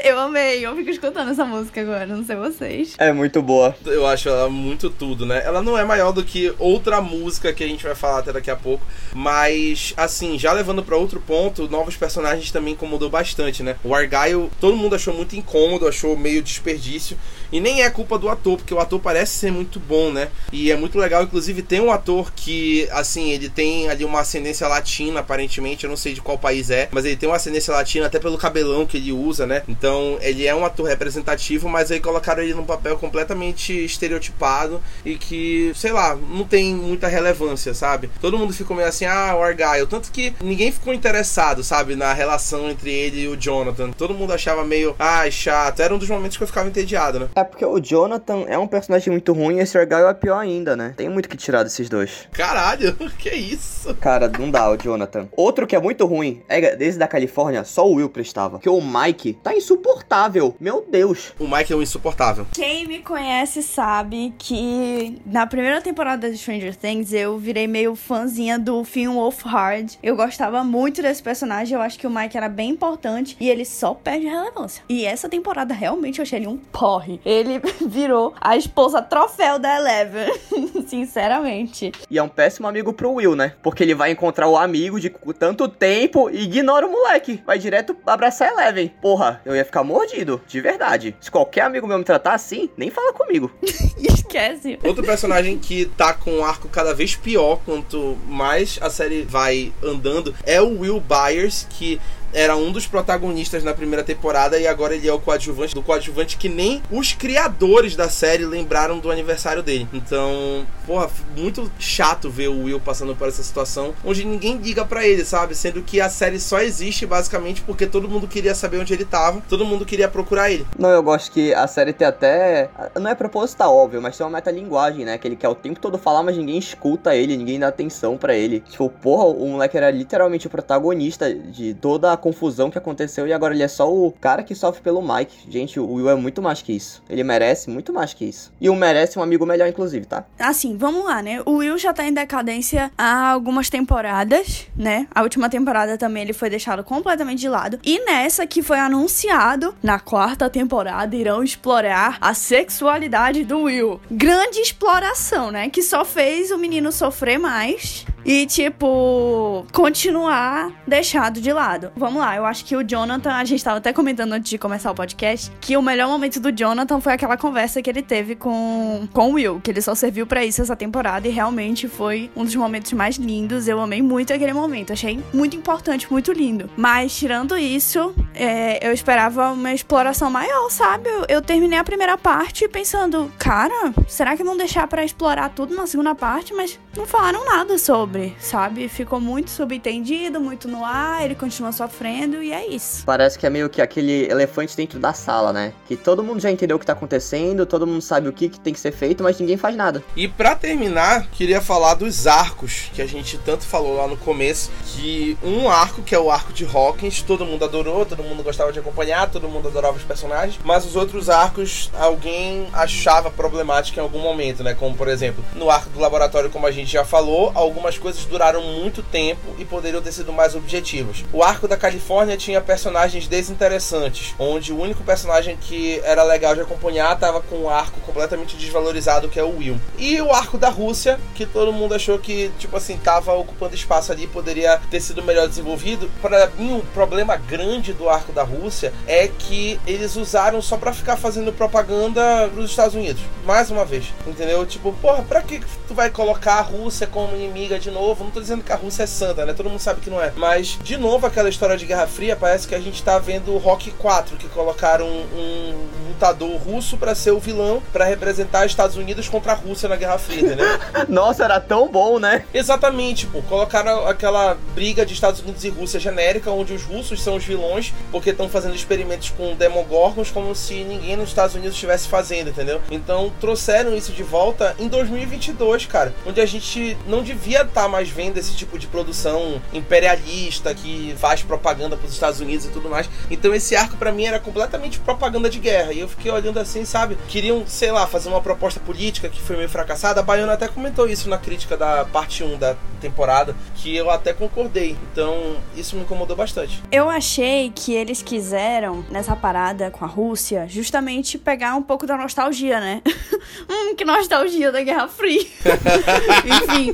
Eu amei, eu fico escutando essa música agora, não sei vocês. É muito boa. Eu acho ela muito tudo, né? Ela não é maior do que outra música que a gente vai falar até daqui a pouco, mas assim, já levando para outro ponto, novos personagens também incomodou bastante, né? O Argyle, todo mundo achou muito incômodo, achou meio desperdício, e nem é culpa do ator, porque o ator parece ser muito bom, né? E é muito legal, inclusive tem um ator que, assim, ele tem ali uma ascendência latina, aparentemente, eu não sei de qual país é, mas ele tem uma ascendência latina até pelo cabelão que ele usa, né? Então, ele é um ator representativo, mas aí colocaram ele num papel completamente estereotipado e que, sei lá, não tem muita relevância, sabe? Todo mundo ficou meio assim, ah, o Argyle. Tanto que ninguém ficou interessado, sabe, na relação entre ele e o Jonathan. Todo mundo achava meio, ah, chato. Era um dos momentos que eu ficava entediado, né? É porque o Jonathan é um personagem muito ruim e esse Argyle é pior ainda, né? Tem muito que tirar desses dois. Caralho, <laughs> que isso? Cara, não dá o Jonathan. Outro que é muito ruim, é desde da Califórnia, só o Will prestava. Que o Mike tá insuportável. Meu Deus. O Mike é um insuportável. Quem me conhece sabe que na primeira temporada de Stranger Things eu virei meio fãzinha do Finn Wolfhard. Eu gostava muito desse personagem, eu acho que o Mike era bem importante e ele só perde relevância. E essa temporada realmente eu achei ele um porre. Ele <laughs> virou a esposa troféu da Eleven, <laughs> sinceramente. E é um péssimo amigo pro Will, né? Porque ele vai encontrar o amigo de tanto tempo e ignora o moleque. Vai direto abraçar a Eleven. Porra, eu ia ficar mordido, de verdade. Se qualquer amigo meu me tratar assim, nem fala comigo. <laughs> Esquece. Outro personagem que tá com um arco cada vez pior quanto mais a série vai andando é o Will Byers, que era um dos protagonistas na primeira temporada e agora ele é o coadjuvante do coadjuvante que nem os criadores da série lembraram do aniversário dele. Então, porra, muito chato ver o Will passando por essa situação onde ninguém liga para ele, sabe? Sendo que a série só existe basicamente porque todo mundo queria saber onde ele tava, todo mundo queria procurar ele. Não, eu gosto que a série tem até. Não é proposital, óbvio, mas tem uma metalinguagem, né? Que ele quer o tempo todo falar, mas ninguém escuta ele, ninguém dá atenção para ele. Tipo, porra, o moleque era literalmente o protagonista de toda a confusão que aconteceu e agora ele é só o cara que sofre pelo Mike. Gente, o Will é muito mais que isso. Ele merece muito mais que isso. E o merece um amigo melhor, inclusive, tá? Assim, vamos lá, né? O Will já tá em decadência há algumas temporadas, né? A última temporada também ele foi deixado completamente de lado. E nessa que foi anunciado, na quarta temporada irão explorar a sexualidade do Will. Grande exploração, né? Que só fez o menino sofrer mais e, tipo, continuar deixado de lado. Vamos lá, eu acho que o Jonathan, a gente tava até comentando antes de começar o podcast, que o melhor momento do Jonathan foi aquela conversa que ele teve com, com o Will, que ele só serviu para isso essa temporada e realmente foi um dos momentos mais lindos. Eu amei muito aquele momento, achei muito importante, muito lindo. Mas, tirando isso, é, eu esperava uma exploração maior, sabe? Eu, eu terminei a primeira parte pensando, cara, será que vão deixar para explorar tudo na segunda parte? Mas não falaram nada sobre sobre, sabe? Ficou muito subentendido, muito no ar, ele continua sofrendo e é isso. Parece que é meio que aquele elefante dentro da sala, né? Que todo mundo já entendeu o que tá acontecendo, todo mundo sabe o que, que tem que ser feito, mas ninguém faz nada. E para terminar, queria falar dos arcos que a gente tanto falou lá no começo, que um arco que é o arco de Hawkins, todo mundo adorou, todo mundo gostava de acompanhar, todo mundo adorava os personagens, mas os outros arcos alguém achava problemático em algum momento, né? Como por exemplo, no arco do laboratório, como a gente já falou, algumas coisas duraram muito tempo e poderiam ter sido mais objetivos. O arco da Califórnia tinha personagens desinteressantes, onde o único personagem que era legal de acompanhar estava com um arco completamente desvalorizado, que é o Will. E o arco da Rússia, que todo mundo achou que, tipo assim, tava ocupando espaço ali, poderia ter sido melhor desenvolvido. Para mim, o problema grande do arco da Rússia é que eles usaram só para ficar fazendo propaganda pros Estados Unidos. Mais uma vez, entendeu? Tipo, porra, pra que tu vai colocar a Rússia como inimiga de novo. Não tô dizendo que a Rússia é santa, né? Todo mundo sabe que não é. Mas, de novo, aquela história de Guerra Fria, parece que a gente tá vendo o Rock 4, que colocaram um, lutador russo para ser o vilão, para representar Estados Unidos contra a Rússia na Guerra Fria, entendeu? <laughs> Nossa, era tão bom, né? Exatamente, pô. Colocaram aquela briga de Estados Unidos e Rússia genérica, onde os russos são os vilões, porque estão fazendo experimentos com demogorgons como se ninguém nos Estados Unidos estivesse fazendo, entendeu? Então trouxeram isso de volta em 2022, cara, onde a gente não devia estar tá mais vendo esse tipo de produção imperialista que faz propaganda para os Estados Unidos e tudo mais. Então esse arco para mim era completamente propaganda de guerra. E eu fiquei olhando assim, sabe? Queriam, sei lá, fazer uma proposta política que foi meio fracassada. A Baiana até comentou isso na crítica da parte 1 da temporada, que eu até concordei. Então isso me incomodou bastante. Eu achei que eles quiseram, nessa parada com a Rússia, justamente pegar um pouco da nostalgia, né? <laughs> hum, que nostalgia da Guerra Fria. <laughs> Enfim,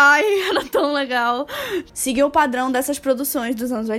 Ai, era tão legal. Seguir o padrão dessas produções dos anos 80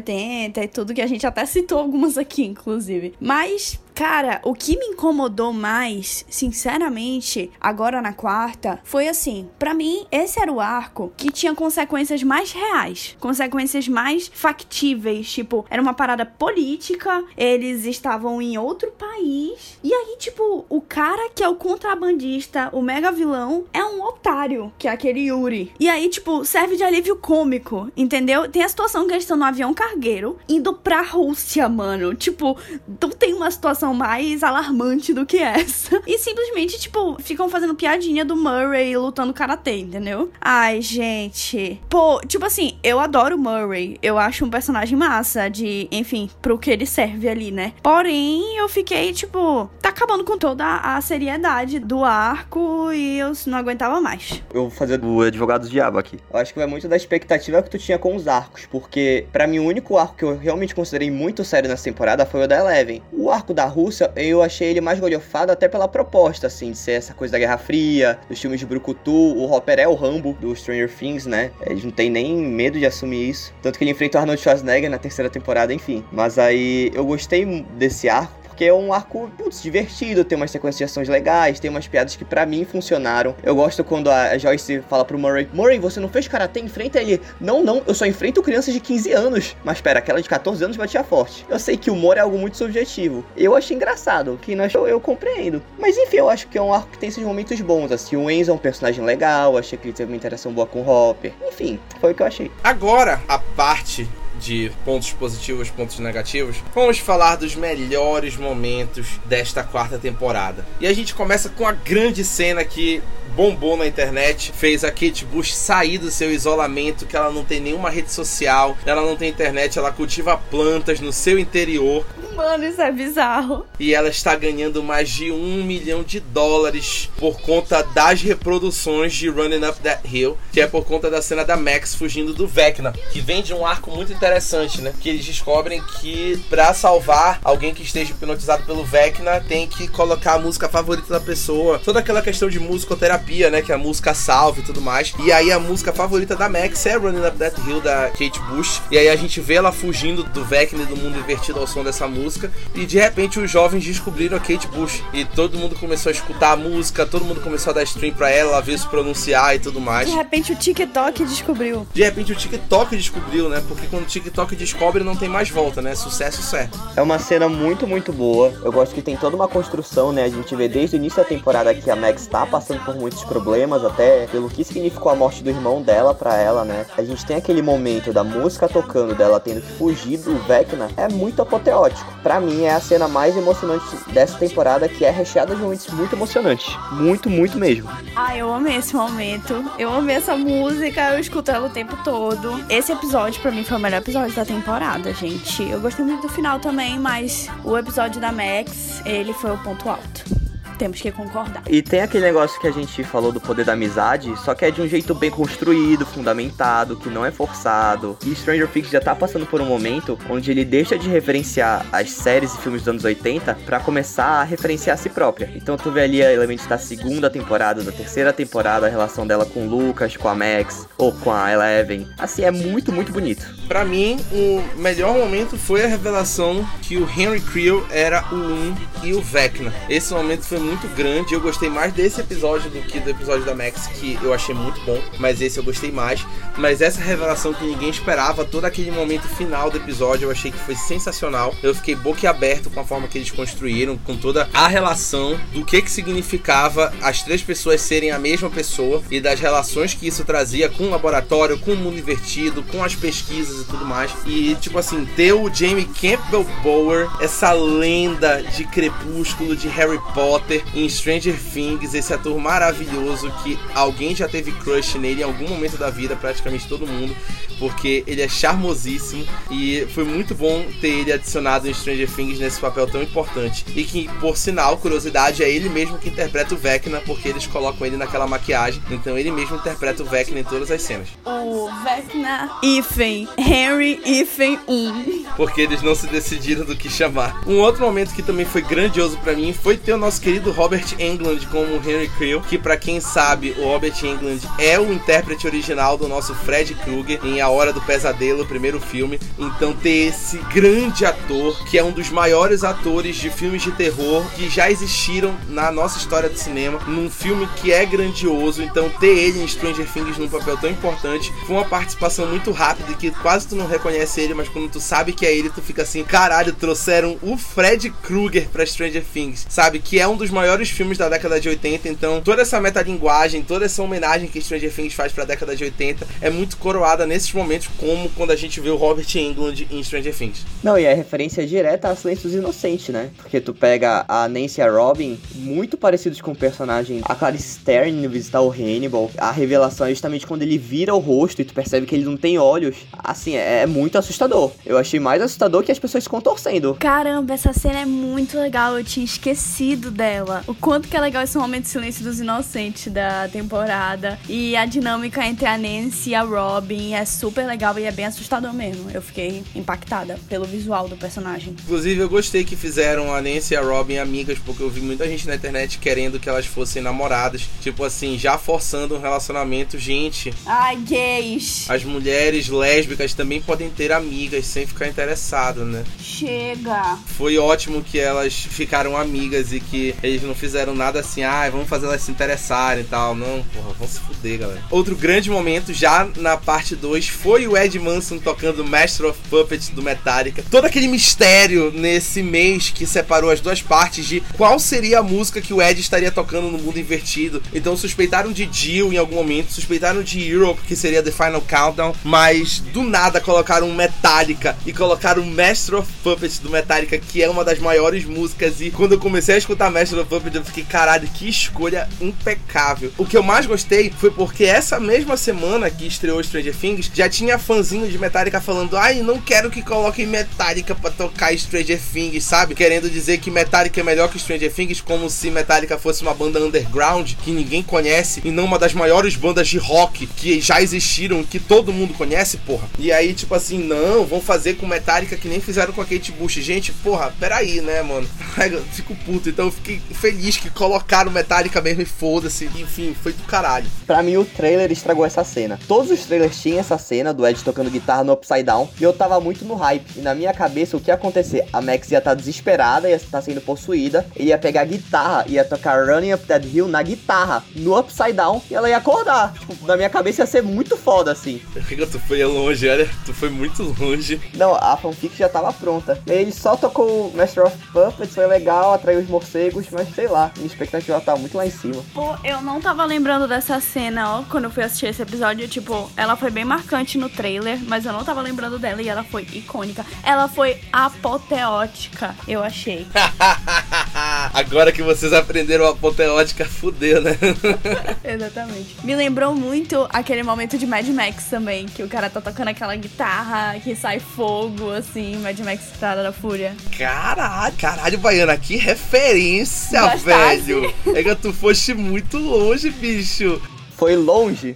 e tudo, que a gente até citou algumas aqui, inclusive. Mas Cara, o que me incomodou mais, sinceramente, agora na quarta, foi assim: para mim, esse era o arco que tinha consequências mais reais, consequências mais factíveis. Tipo, era uma parada política, eles estavam em outro país, e aí, tipo, o cara que é o contrabandista, o mega vilão, é um otário, que é aquele Yuri. E aí, tipo, serve de alívio cômico, entendeu? Tem a situação que eles estão no avião cargueiro indo pra Rússia, mano. Tipo, não tem uma situação situação mais alarmante do que essa. <laughs> E simplesmente, tipo, ficam fazendo piadinha do Murray lutando karatê, entendeu? Ai, gente. Pô, tipo assim, eu adoro o Murray. Eu acho um personagem massa de, enfim, pro que ele serve ali, né? Porém, eu fiquei, tipo, tá acabando com toda a seriedade do arco e eu não aguentava mais. Eu vou fazer o advogado do diabo aqui. Eu acho que vai muito da expectativa que tu tinha com os arcos, porque para mim o único arco que eu realmente considerei muito sério nessa temporada foi o da Eleven. O arco da Rússia, eu achei ele mais golhofado até pela proposta, assim, de ser essa coisa da Guerra Fria, dos filmes de Brucutu. O Hopper é o Rambo do Stranger Things, né? Eles não tem nem medo de assumir isso. Tanto que ele enfrenta o Arnold Schwarzenegger na terceira temporada, enfim. Mas aí eu gostei desse arco porque é um arco, putz, divertido, tem umas sequências de ações legais, tem umas piadas que para mim funcionaram. Eu gosto quando a Joyce fala pro Murray, Murray, você não fez karatê? Enfrenta ele. Não, não, eu só enfrento crianças de 15 anos. Mas pera, aquela de 14 anos batia forte. Eu sei que o humor é algo muito subjetivo. Eu achei engraçado, quem não achou, eu compreendo. Mas enfim, eu acho que é um arco que tem esses momentos bons, assim, o Enzo é um personagem legal, achei que ele teve uma interação boa com o Hopper. Enfim, foi o que eu achei. Agora, a parte de pontos positivos, pontos negativos, vamos falar dos melhores momentos desta quarta temporada. E a gente começa com a grande cena que bombou na internet, fez a Kate Bush sair do seu isolamento, que ela não tem nenhuma rede social, ela não tem internet, ela cultiva plantas no seu interior. Mano, isso é bizarro. E ela está ganhando mais de um milhão de dólares por conta das reproduções de Running Up That Hill, que é por conta da cena da Max fugindo do Vecna, que vem de um arco muito interessante, né? Que eles descobrem que para salvar alguém que esteja hipnotizado pelo Vecna, tem que colocar a música favorita da pessoa. Toda aquela questão de musicoterapia, né? Que a música salve e tudo mais. E aí a música favorita da Max é Running Up That Hill da Kate Bush. E aí a gente vê ela fugindo do Vecna e do mundo invertido ao som dessa música. E de repente os jovens descobriram a Kate Bush. E todo mundo começou a escutar a música, todo mundo começou a dar stream pra ela, ela veio se pronunciar e tudo mais. De repente o TikTok descobriu. De repente o TikTok descobriu, né? Porque quando o TikTok descobre, não tem mais volta, né? Sucesso certo. É uma cena muito, muito boa. Eu gosto que tem toda uma construção, né? A gente vê desde o início da temporada que a Max tá passando por muitos problemas, até pelo que significou a morte do irmão dela pra ela, né? A gente tem aquele momento da música tocando, dela tendo que fugir do Vecna, é muito apoteótico. Pra mim, é a cena mais emocionante dessa temporada, que é recheada de momentos muito emocionantes. Muito, muito mesmo. Ah, eu amei esse momento. Eu amei essa música, eu escuto ela o tempo todo. Esse episódio, pra mim, foi o melhor episódio da temporada, gente. Eu gostei muito do final também, mas o episódio da Max, ele foi o ponto alto. Temos que concordar. E tem aquele negócio que a gente falou do poder da amizade, só que é de um jeito bem construído, fundamentado, que não é forçado. E Stranger Things já tá passando por um momento onde ele deixa de referenciar as séries e filmes dos anos 80 para começar a referenciar a si própria. Então tu vê ali elementos da segunda temporada, da terceira temporada, a relação dela com o Lucas, com a Max ou com a Eleven. Assim, é muito, muito bonito. Para mim, o melhor momento foi a revelação que o Henry Creel era o 1 e o Vecna. Esse momento foi muito grande. Eu gostei mais desse episódio do que do episódio da Max, que eu achei muito bom. Mas esse eu gostei mais. Mas essa revelação que ninguém esperava, todo aquele momento final do episódio, eu achei que foi sensacional. Eu fiquei boquiaberto com a forma que eles construíram, com toda a relação do que que significava as três pessoas serem a mesma pessoa e das relações que isso trazia com o laboratório, com o mundo invertido, com as pesquisas e tudo mais. E, tipo assim, ter o Jamie Campbell Bower, essa lenda de crepúsculo de Harry Potter, em Stranger Things, esse ator maravilhoso que alguém já teve crush nele em algum momento da vida, praticamente todo mundo, porque ele é charmosíssimo e foi muito bom ter ele adicionado em Stranger Things nesse papel tão importante. E que, por sinal, curiosidade, é ele mesmo que interpreta o Vecna, porque eles colocam ele naquela maquiagem, então ele mesmo interpreta o Vecna em todas as cenas. O Vecna Ifen, Henry Ifen 1. Porque eles não se decidiram do que chamar. Um outro momento que também foi grandioso para mim foi ter o nosso querido Robert Englund como Henry Creel, que para quem sabe, o Robert Englund é o intérprete original do nosso Fred Krueger em A Hora do Pesadelo, o primeiro filme. Então ter esse grande ator, que é um dos maiores atores de filmes de terror que já existiram na nossa história do cinema, num filme que é grandioso, então ter ele em Stranger Things num papel tão importante, foi uma participação muito rápida que quase tu não reconhece ele, mas quando tu sabe que é ele, tu fica assim, caralho, trouxeram o Fred Krueger pra Stranger Things, sabe? Que é um dos maiores filmes da década de 80, então toda essa metalinguagem, toda essa homenagem que Stranger Things faz pra década de 80 é muito coroada nesses momentos, como quando a gente vê o Robert Englund em Stranger Things. Não, e é referência direta a Silêncios Inocentes, né? Porque tu pega a Nancy e a Robin, muito parecidos com o personagem, a Clarice Stern visitar o Hannibal, a revelação é justamente quando ele vira o rosto e tu percebe que ele não tem olhos. Assim, é, é muito assustador. Eu achei mais assustador que as pessoas se contorcendo. Caramba, essa cena é muito legal, eu tinha esquecido dela. Dela. O quanto que é legal esse momento de silêncio dos inocentes da temporada. E a dinâmica entre a Nancy e a Robin é super legal e é bem assustador mesmo. Eu fiquei impactada pelo visual do personagem. Inclusive, eu gostei que fizeram a Nancy e a Robin amigas, porque eu vi muita gente na internet querendo que elas fossem namoradas. Tipo assim, já forçando um relacionamento. Gente. Ai, gays. As mulheres lésbicas também podem ter amigas sem ficar interessado, né? Chega. Foi ótimo que elas ficaram amigas e que eles não fizeram nada assim, ah, vamos fazer elas se interessarem e tal. Não, porra, vamos se fuder, galera. Outro grande momento, já na parte 2, foi o Ed Manson tocando Master of Puppets do Metallica. Todo aquele mistério nesse mês que separou as duas partes de qual seria a música que o Ed estaria tocando no mundo invertido. Então suspeitaram de Jill em algum momento, suspeitaram de Europe, que seria The Final Countdown, mas do nada colocaram Metallica e colocaram Master of Puppets do Metallica, que é uma das maiores músicas. E quando eu comecei a escutar Master eu fiquei, caralho, que escolha impecável. O que eu mais gostei foi porque essa mesma semana que estreou Stranger Things, já tinha fãzinho de Metallica falando: ai, não quero que coloquem Metallica pra tocar Stranger Things, sabe? Querendo dizer que Metallica é melhor que Stranger Things, como se Metallica fosse uma banda underground que ninguém conhece e não uma das maiores bandas de rock que já existiram, que todo mundo conhece, porra. E aí, tipo assim, não, vão fazer com Metallica que nem fizeram com a Kate Bush. Gente, porra, peraí, né, mano? <laughs> Fico puto. Então eu fiquei feliz que colocaram Metallica mesmo e foda-se. Enfim, foi do caralho. Pra mim, o trailer estragou essa cena. Todos os trailers tinham essa cena do Ed tocando guitarra no Upside Down e eu tava muito no hype. E na minha cabeça, o que ia acontecer? A Max ia estar tá desesperada, ia estar tá sendo possuída, ele ia pegar a guitarra, ia tocar Running Up That Hill na guitarra, no Upside Down, e ela ia acordar. Tipo, na minha cabeça ia ser muito foda assim. tu foi longe, olha, tu foi muito longe. Não, a fanfic já tava pronta. E aí ele só tocou Master of Puppets, foi legal, atraiu os morcegos, mas sei lá, minha expectativa tava muito lá em cima. Pô, eu não tava lembrando dessa cena, ó, quando eu fui assistir esse episódio, tipo, ela foi bem marcante no trailer, mas eu não tava lembrando dela e ela foi icônica. Ela foi apoteótica, eu achei. <laughs> Agora que vocês aprenderam apoteótica, fudeu, né? <laughs> Exatamente. Me lembrou muito aquele momento de Mad Max também, que o cara tá tocando aquela guitarra que sai fogo, assim, Mad Max Estrada da Fúria. Caralho, caralho, Baiana, que referência, Gostasse? velho. É que tu foste muito longe, bicho. Foi longe?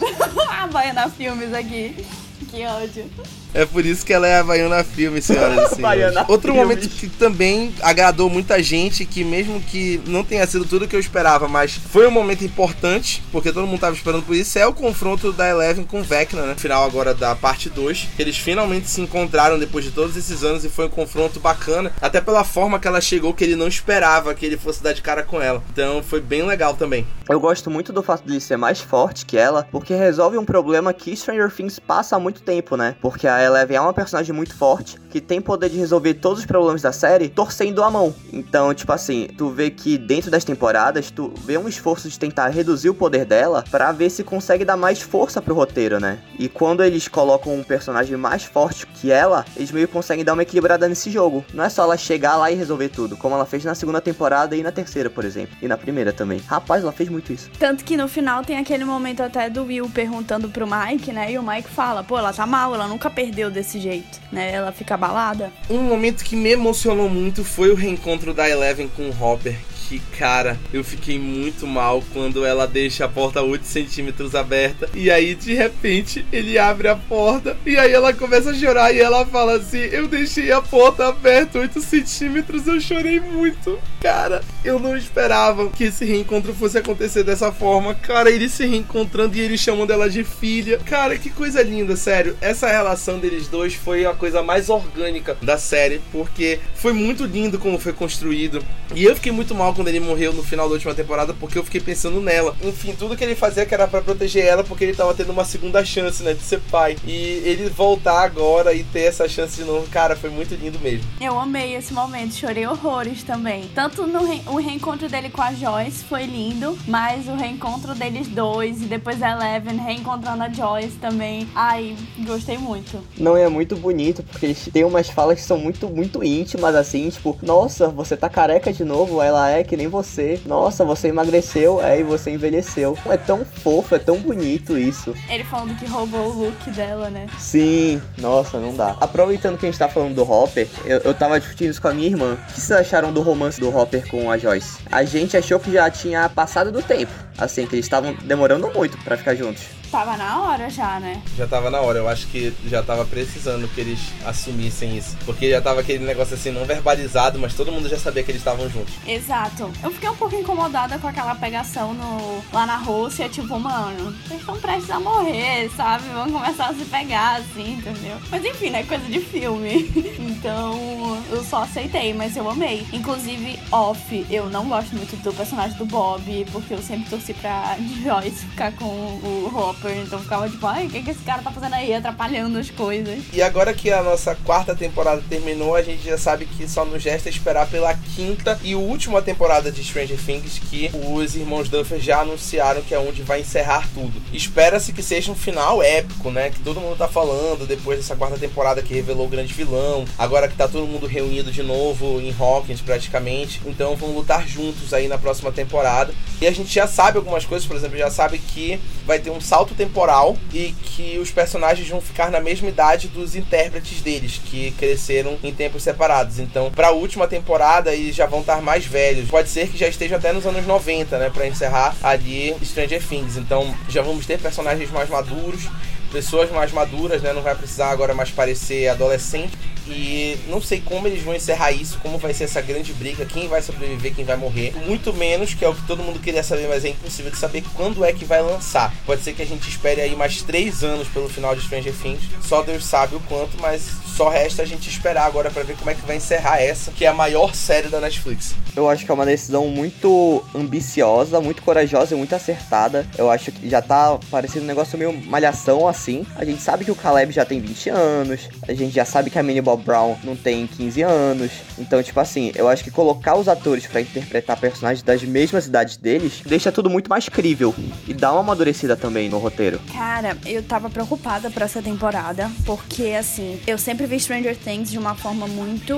<laughs> a Baiana Filmes aqui. Que ódio. É por isso que ela é Havaiana Filme, senhoras e <laughs> senhores. Outro momento que também agradou muita gente, que mesmo que não tenha sido tudo que eu esperava, mas foi um momento importante, porque todo mundo tava esperando por isso, é o confronto da Eleven com Vecna, né? Final agora da parte 2. Eles finalmente se encontraram depois de todos esses anos e foi um confronto bacana, até pela forma que ela chegou, que ele não esperava que ele fosse dar de cara com ela. Então foi bem legal também. Eu gosto muito do fato de ele ser mais forte que ela, porque resolve um problema que Stranger Things passa há muito tempo, né? Porque a Eleven é uma personagem muito forte, que tem poder de resolver todos os problemas da série torcendo a mão. Então, tipo assim, tu vê que dentro das temporadas, tu vê um esforço de tentar reduzir o poder dela para ver se consegue dar mais força pro roteiro, né? E quando eles colocam um personagem mais forte que ela, eles meio conseguem dar uma equilibrada nesse jogo. Não é só ela chegar lá e resolver tudo, como ela fez na segunda temporada e na terceira, por exemplo. E na primeira também. Rapaz, ela fez muito isso. Tanto que no final tem aquele momento até do Will perguntando pro Mike, né? E o Mike fala, pô, ela tá mal, ela nunca perdeu desse jeito, né? Ela fica abalada. Um momento que me emocionou muito foi o reencontro da Eleven com o Hopper, que, cara, eu fiquei muito mal quando ela deixa a porta 8 centímetros aberta. E aí, de repente, ele abre a porta. E aí ela começa a chorar e ela fala assim: Eu deixei a porta aberta 8 centímetros. Eu chorei muito. Cara, eu não esperava que esse reencontro fosse acontecer dessa forma. Cara, ele se reencontrando e ele chamando ela de filha. Cara, que coisa linda, sério. Essa relação deles dois foi a coisa mais orgânica da série, porque foi muito lindo como foi construído. E eu fiquei muito mal quando ele morreu no final da última temporada, porque eu fiquei pensando nela. Enfim, tudo que ele fazia que era para proteger ela, porque ele tava tendo uma segunda chance, né, de ser pai. E ele voltar agora e ter essa chance de novo, cara, foi muito lindo mesmo. Eu amei esse momento, chorei horrores também. Tanto no re o reencontro dele com a Joyce foi lindo, mas o reencontro deles dois e depois a Eleven reencontrando a Joyce também. Ai, gostei muito. Não é muito bonito, porque eles têm umas falas que são muito, muito íntimas, assim, tipo, nossa, você tá careca de novo? Ela é que nem você. Nossa, você emagreceu, aí você envelheceu. É tão fofo, é tão bonito isso. Ele falando que roubou o look dela, né? Sim, nossa, não dá. Aproveitando que a gente tá falando do Hopper, eu, eu tava discutindo isso com a minha irmã. O que vocês acharam do romance do Hopper com a Joyce? A gente achou que já tinha passado do tempo. Assim, que eles estavam demorando muito para ficar juntos. Tava na hora já, né? Já tava na hora, eu acho que já tava precisando que eles assumissem isso. Porque já tava aquele negócio assim, não verbalizado, mas todo mundo já sabia que eles estavam juntos. Exato. Eu fiquei um pouco incomodada com aquela pegação no, lá na Rússia, tipo, mano, vocês estão prestes a morrer, sabe? Vão começar a se pegar, assim, entendeu? Mas enfim, né? Coisa de filme. <laughs> então, eu só aceitei, mas eu amei. Inclusive, Off, eu não gosto muito do personagem do Bob, porque eu sempre torci pra <laughs> Joyce ficar com o Hopper então ficava tipo, ai, o que, que esse cara tá fazendo aí, atrapalhando as coisas. E agora que a nossa quarta temporada terminou, a gente já sabe que só nos resta esperar pela quinta e última temporada de Stranger Things, que os irmãos Duffer já anunciaram que é onde vai encerrar tudo. Espera-se que seja um final épico, né? Que todo mundo tá falando depois dessa quarta temporada que revelou o grande vilão. Agora que tá todo mundo reunido de novo em Hawkins praticamente. Então vão lutar juntos aí na próxima temporada. E a gente já sabe algumas coisas, por exemplo, já sabe que vai ter um salto temporal e que os personagens vão ficar na mesma idade dos intérpretes deles, que cresceram em tempos separados. Então, para a última temporada, eles já vão estar mais velhos. Pode ser que já estejam até nos anos 90, né, para encerrar ali Stranger Things. Então, já vamos ter personagens mais maduros pessoas mais maduras, né? Não vai precisar agora mais parecer adolescente. E não sei como eles vão encerrar isso, como vai ser essa grande briga, quem vai sobreviver, quem vai morrer. Muito menos, que é o que todo mundo queria saber, mas é impossível de saber quando é que vai lançar. Pode ser que a gente espere aí mais três anos pelo final de Stranger Things. Só Deus sabe o quanto, mas só resta a gente esperar agora para ver como é que vai encerrar essa, que é a maior série da Netflix. Eu acho que é uma decisão muito ambiciosa, muito corajosa e muito acertada. Eu acho que já tá parecendo um negócio meio malhação assim. A gente sabe que o Caleb já tem 20 anos, a gente já sabe que a Minnie Bob Brown não tem 15 anos. Então, tipo assim, eu acho que colocar os atores para interpretar personagens das mesmas idades deles deixa tudo muito mais crível e dá uma amadurecida também no roteiro. Cara, eu tava preocupada pra essa temporada, porque assim, eu sempre vi Stranger Things de uma forma muito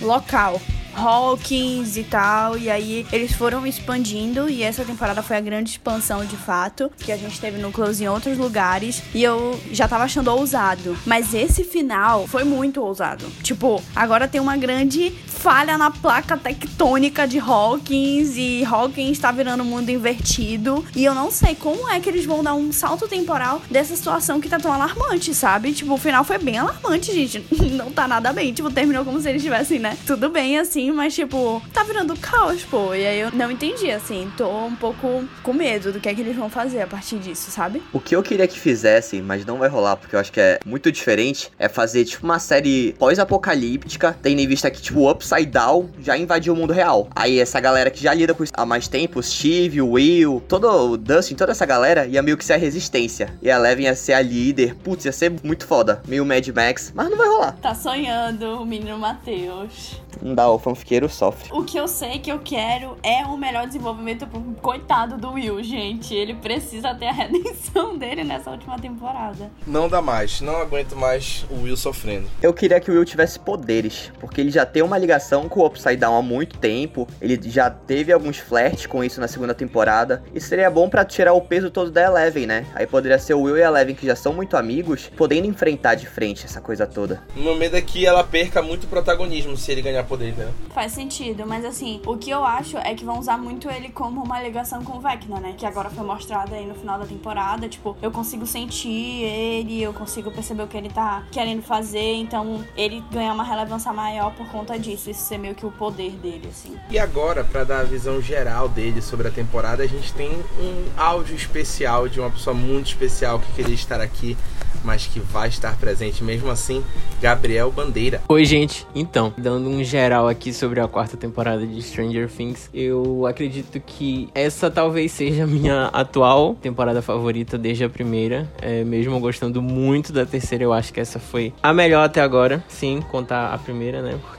local. Hawkins e tal, e aí eles foram expandindo e essa temporada foi a grande expansão de fato, que a gente teve núcleos em outros lugares e eu já tava achando ousado, mas esse final foi muito ousado. Tipo, agora tem uma grande falha na placa tectônica de Hawkins e Hawkins tá virando o mundo invertido e eu não sei como é que eles vão dar um salto temporal dessa situação que tá tão alarmante, sabe? Tipo, o final foi bem alarmante, gente. <laughs> Não tá nada bem. Tipo, terminou como se eles tivessem, né? Tudo bem assim, mas tipo, tá virando caos, pô. E aí eu não entendi, assim. Tô um pouco com medo do que é que eles vão fazer a partir disso, sabe? O que eu queria que fizessem, mas não vai rolar porque eu acho que é muito diferente, é fazer tipo uma série pós-apocalíptica, tendo em vista que tipo o Upside Down já invadiu o mundo real. Aí essa galera que já lida com isso há mais tempo, o Steve, o Will, todo o Dustin, toda essa galera ia meio que ser a resistência. E a Eleven ia ser a líder. Putz, ia ser muito foda. Meio Mad Max, mas não vai rolar. Tá sonhando o menino Matheus. Não dá, o fanfiqueiro sofre. O que eu sei que eu quero é um melhor desenvolvimento pro coitado do Will, gente. Ele precisa ter a <laughs> redenção dele nessa última temporada. Não dá mais, não aguento mais o Will sofrendo. Eu queria que o Will tivesse poderes, porque ele já tem uma ligação com o Upside Down há muito tempo. Ele já teve alguns flertes com isso na segunda temporada. E seria bom para tirar o peso todo da Eleven, né? Aí poderia ser o Will e a Eleven, que já são muito amigos, podendo enfrentar de frente essa coisa toda. O meu medo é que ela perca muito protagonismo se ele ganhar poder, né? Faz sentido, mas assim, o que eu acho é que vão usar muito ele como uma ligação com o Vecna, né? Que agora foi mostrada aí no final da temporada. Tipo, eu consigo sentir ele, eu consigo perceber o que ele tá querendo fazer, então ele ganha uma relevância maior por conta disso. Isso ser meio que o poder dele, assim. E agora, para dar a visão geral dele sobre a temporada, a gente tem um áudio especial de uma pessoa muito especial que queria estar aqui, mas que vai estar presente mesmo assim, Gabriel Bandeira. Oi, gente. Então, dando um geral aqui sobre a quarta temporada de Stranger Things, eu acredito que essa talvez seja a minha atual temporada favorita desde a primeira. É, mesmo gostando muito da terceira, eu acho que essa foi a melhor até agora. Sim, contar a primeira, né? Porque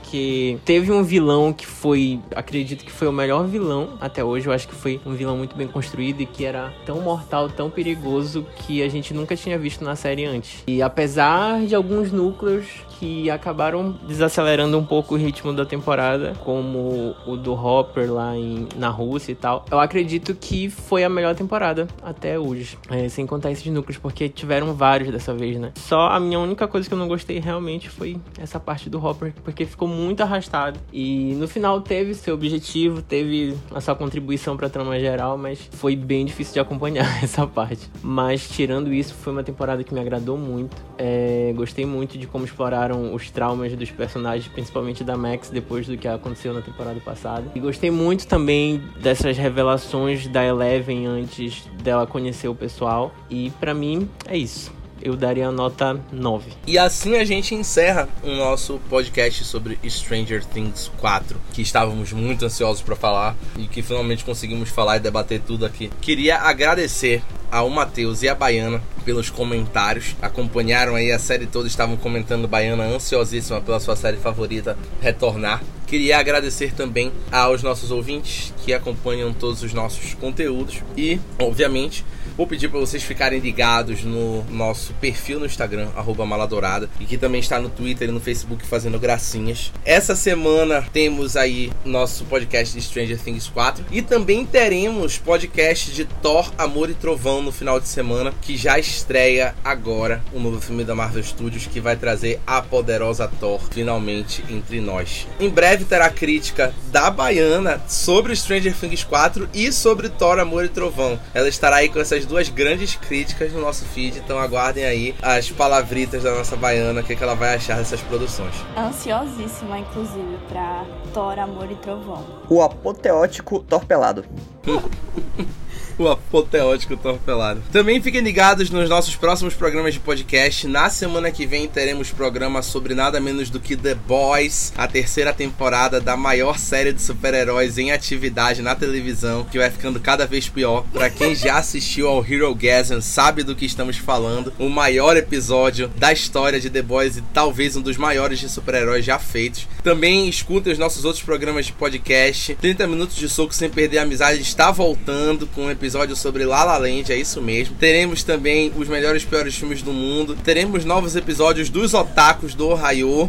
teve um vilão que foi, acredito que foi o melhor vilão até hoje. Eu acho que foi um vilão muito bem construído e que era tão mortal, tão perigoso que a gente nunca tinha visto na série antes. E apesar de alguns núcleos que acabaram desacelerando um pouco o ritmo da temporada, como o do Hopper lá em, na Rússia e tal. Eu acredito que foi a melhor temporada até hoje, é, sem contar esses núcleos, porque tiveram vários dessa vez, né? Só a minha única coisa que eu não gostei realmente foi essa parte do Hopper, porque ficou muito arrastado. E no final teve seu objetivo, teve a sua contribuição pra trama geral, mas foi bem difícil de acompanhar <laughs> essa parte. Mas tirando isso, foi uma temporada que me agradou muito. É, gostei muito de como exploraram os traumas dos personagens, principalmente da Max, depois do que aconteceu na temporada passada. E gostei muito também dessas revelações da Eleven antes dela conhecer o pessoal. E para mim é isso eu daria a nota 9. E assim a gente encerra o nosso podcast sobre Stranger Things 4, que estávamos muito ansiosos para falar e que finalmente conseguimos falar e debater tudo aqui. Queria agradecer ao Matheus e a Baiana pelos comentários. Acompanharam aí a série toda, estavam comentando Baiana ansiosíssima pela sua série favorita retornar. Queria agradecer também aos nossos ouvintes que acompanham todos os nossos conteúdos e, obviamente, Vou pedir para vocês ficarem ligados no nosso perfil no Instagram, Maladourada, e que também está no Twitter e no Facebook fazendo gracinhas. Essa semana temos aí nosso podcast de Stranger Things 4 e também teremos podcast de Thor, Amor e Trovão no final de semana, que já estreia agora o um novo filme da Marvel Studios que vai trazer a poderosa Thor finalmente entre nós. Em breve terá crítica da Baiana sobre Stranger Things 4 e sobre Thor, Amor e Trovão. Ela estará aí com essas duas grandes críticas no nosso feed, então aguardem aí as palavritas da nossa baiana, o que, é que ela vai achar dessas produções. Ansiosíssima, inclusive, pra Thor, Amor e Trovão. O apoteótico torpelado. <laughs> o apoteótico torpelado. Também fiquem ligados nos nossos próximos programas de podcast. Na semana que vem teremos programa sobre nada menos do que The Boys, a terceira temporada da maior série de super-heróis em atividade na televisão, que vai ficando cada vez pior. Para quem já assistiu ao Hero Gasm, sabe do que estamos falando. O maior episódio da história de The Boys e talvez um dos maiores de super-heróis já feitos. Também escutem os nossos outros programas de podcast. 30 minutos de soco sem perder a amizade está voltando com um episódio episódio sobre La La Land, é isso mesmo. Teremos também os melhores e piores filmes do mundo. Teremos novos episódios dos Otakus do Ohio.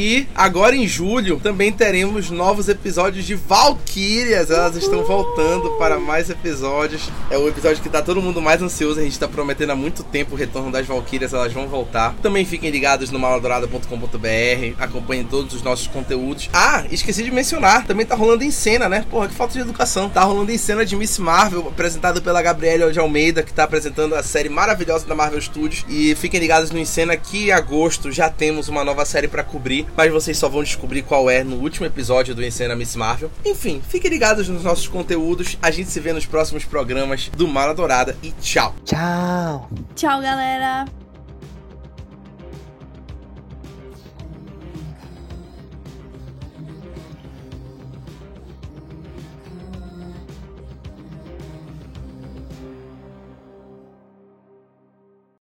E agora em julho também teremos novos episódios de Valkyrias. Elas estão voltando para mais episódios. É o episódio que tá todo mundo mais ansioso. A gente tá prometendo há muito tempo o retorno das Valkyrias. Elas vão voltar. Também fiquem ligados no maladorada.com.br. Acompanhem todos os nossos conteúdos. Ah, esqueci de mencionar. Também tá rolando em cena, né? Porra, que falta de educação. Tá rolando em cena de Miss Marvel, apresentado pela Gabriela de Almeida, que tá apresentando a série maravilhosa da Marvel Studios. E fiquem ligados no Encena que em agosto já temos uma nova série para cobrir mas vocês só vão descobrir qual é no último episódio do Encena Miss Marvel. Enfim, fiquem ligados nos nossos conteúdos. A gente se vê nos próximos programas do Mala Dourada e tchau. Tchau. Tchau, galera.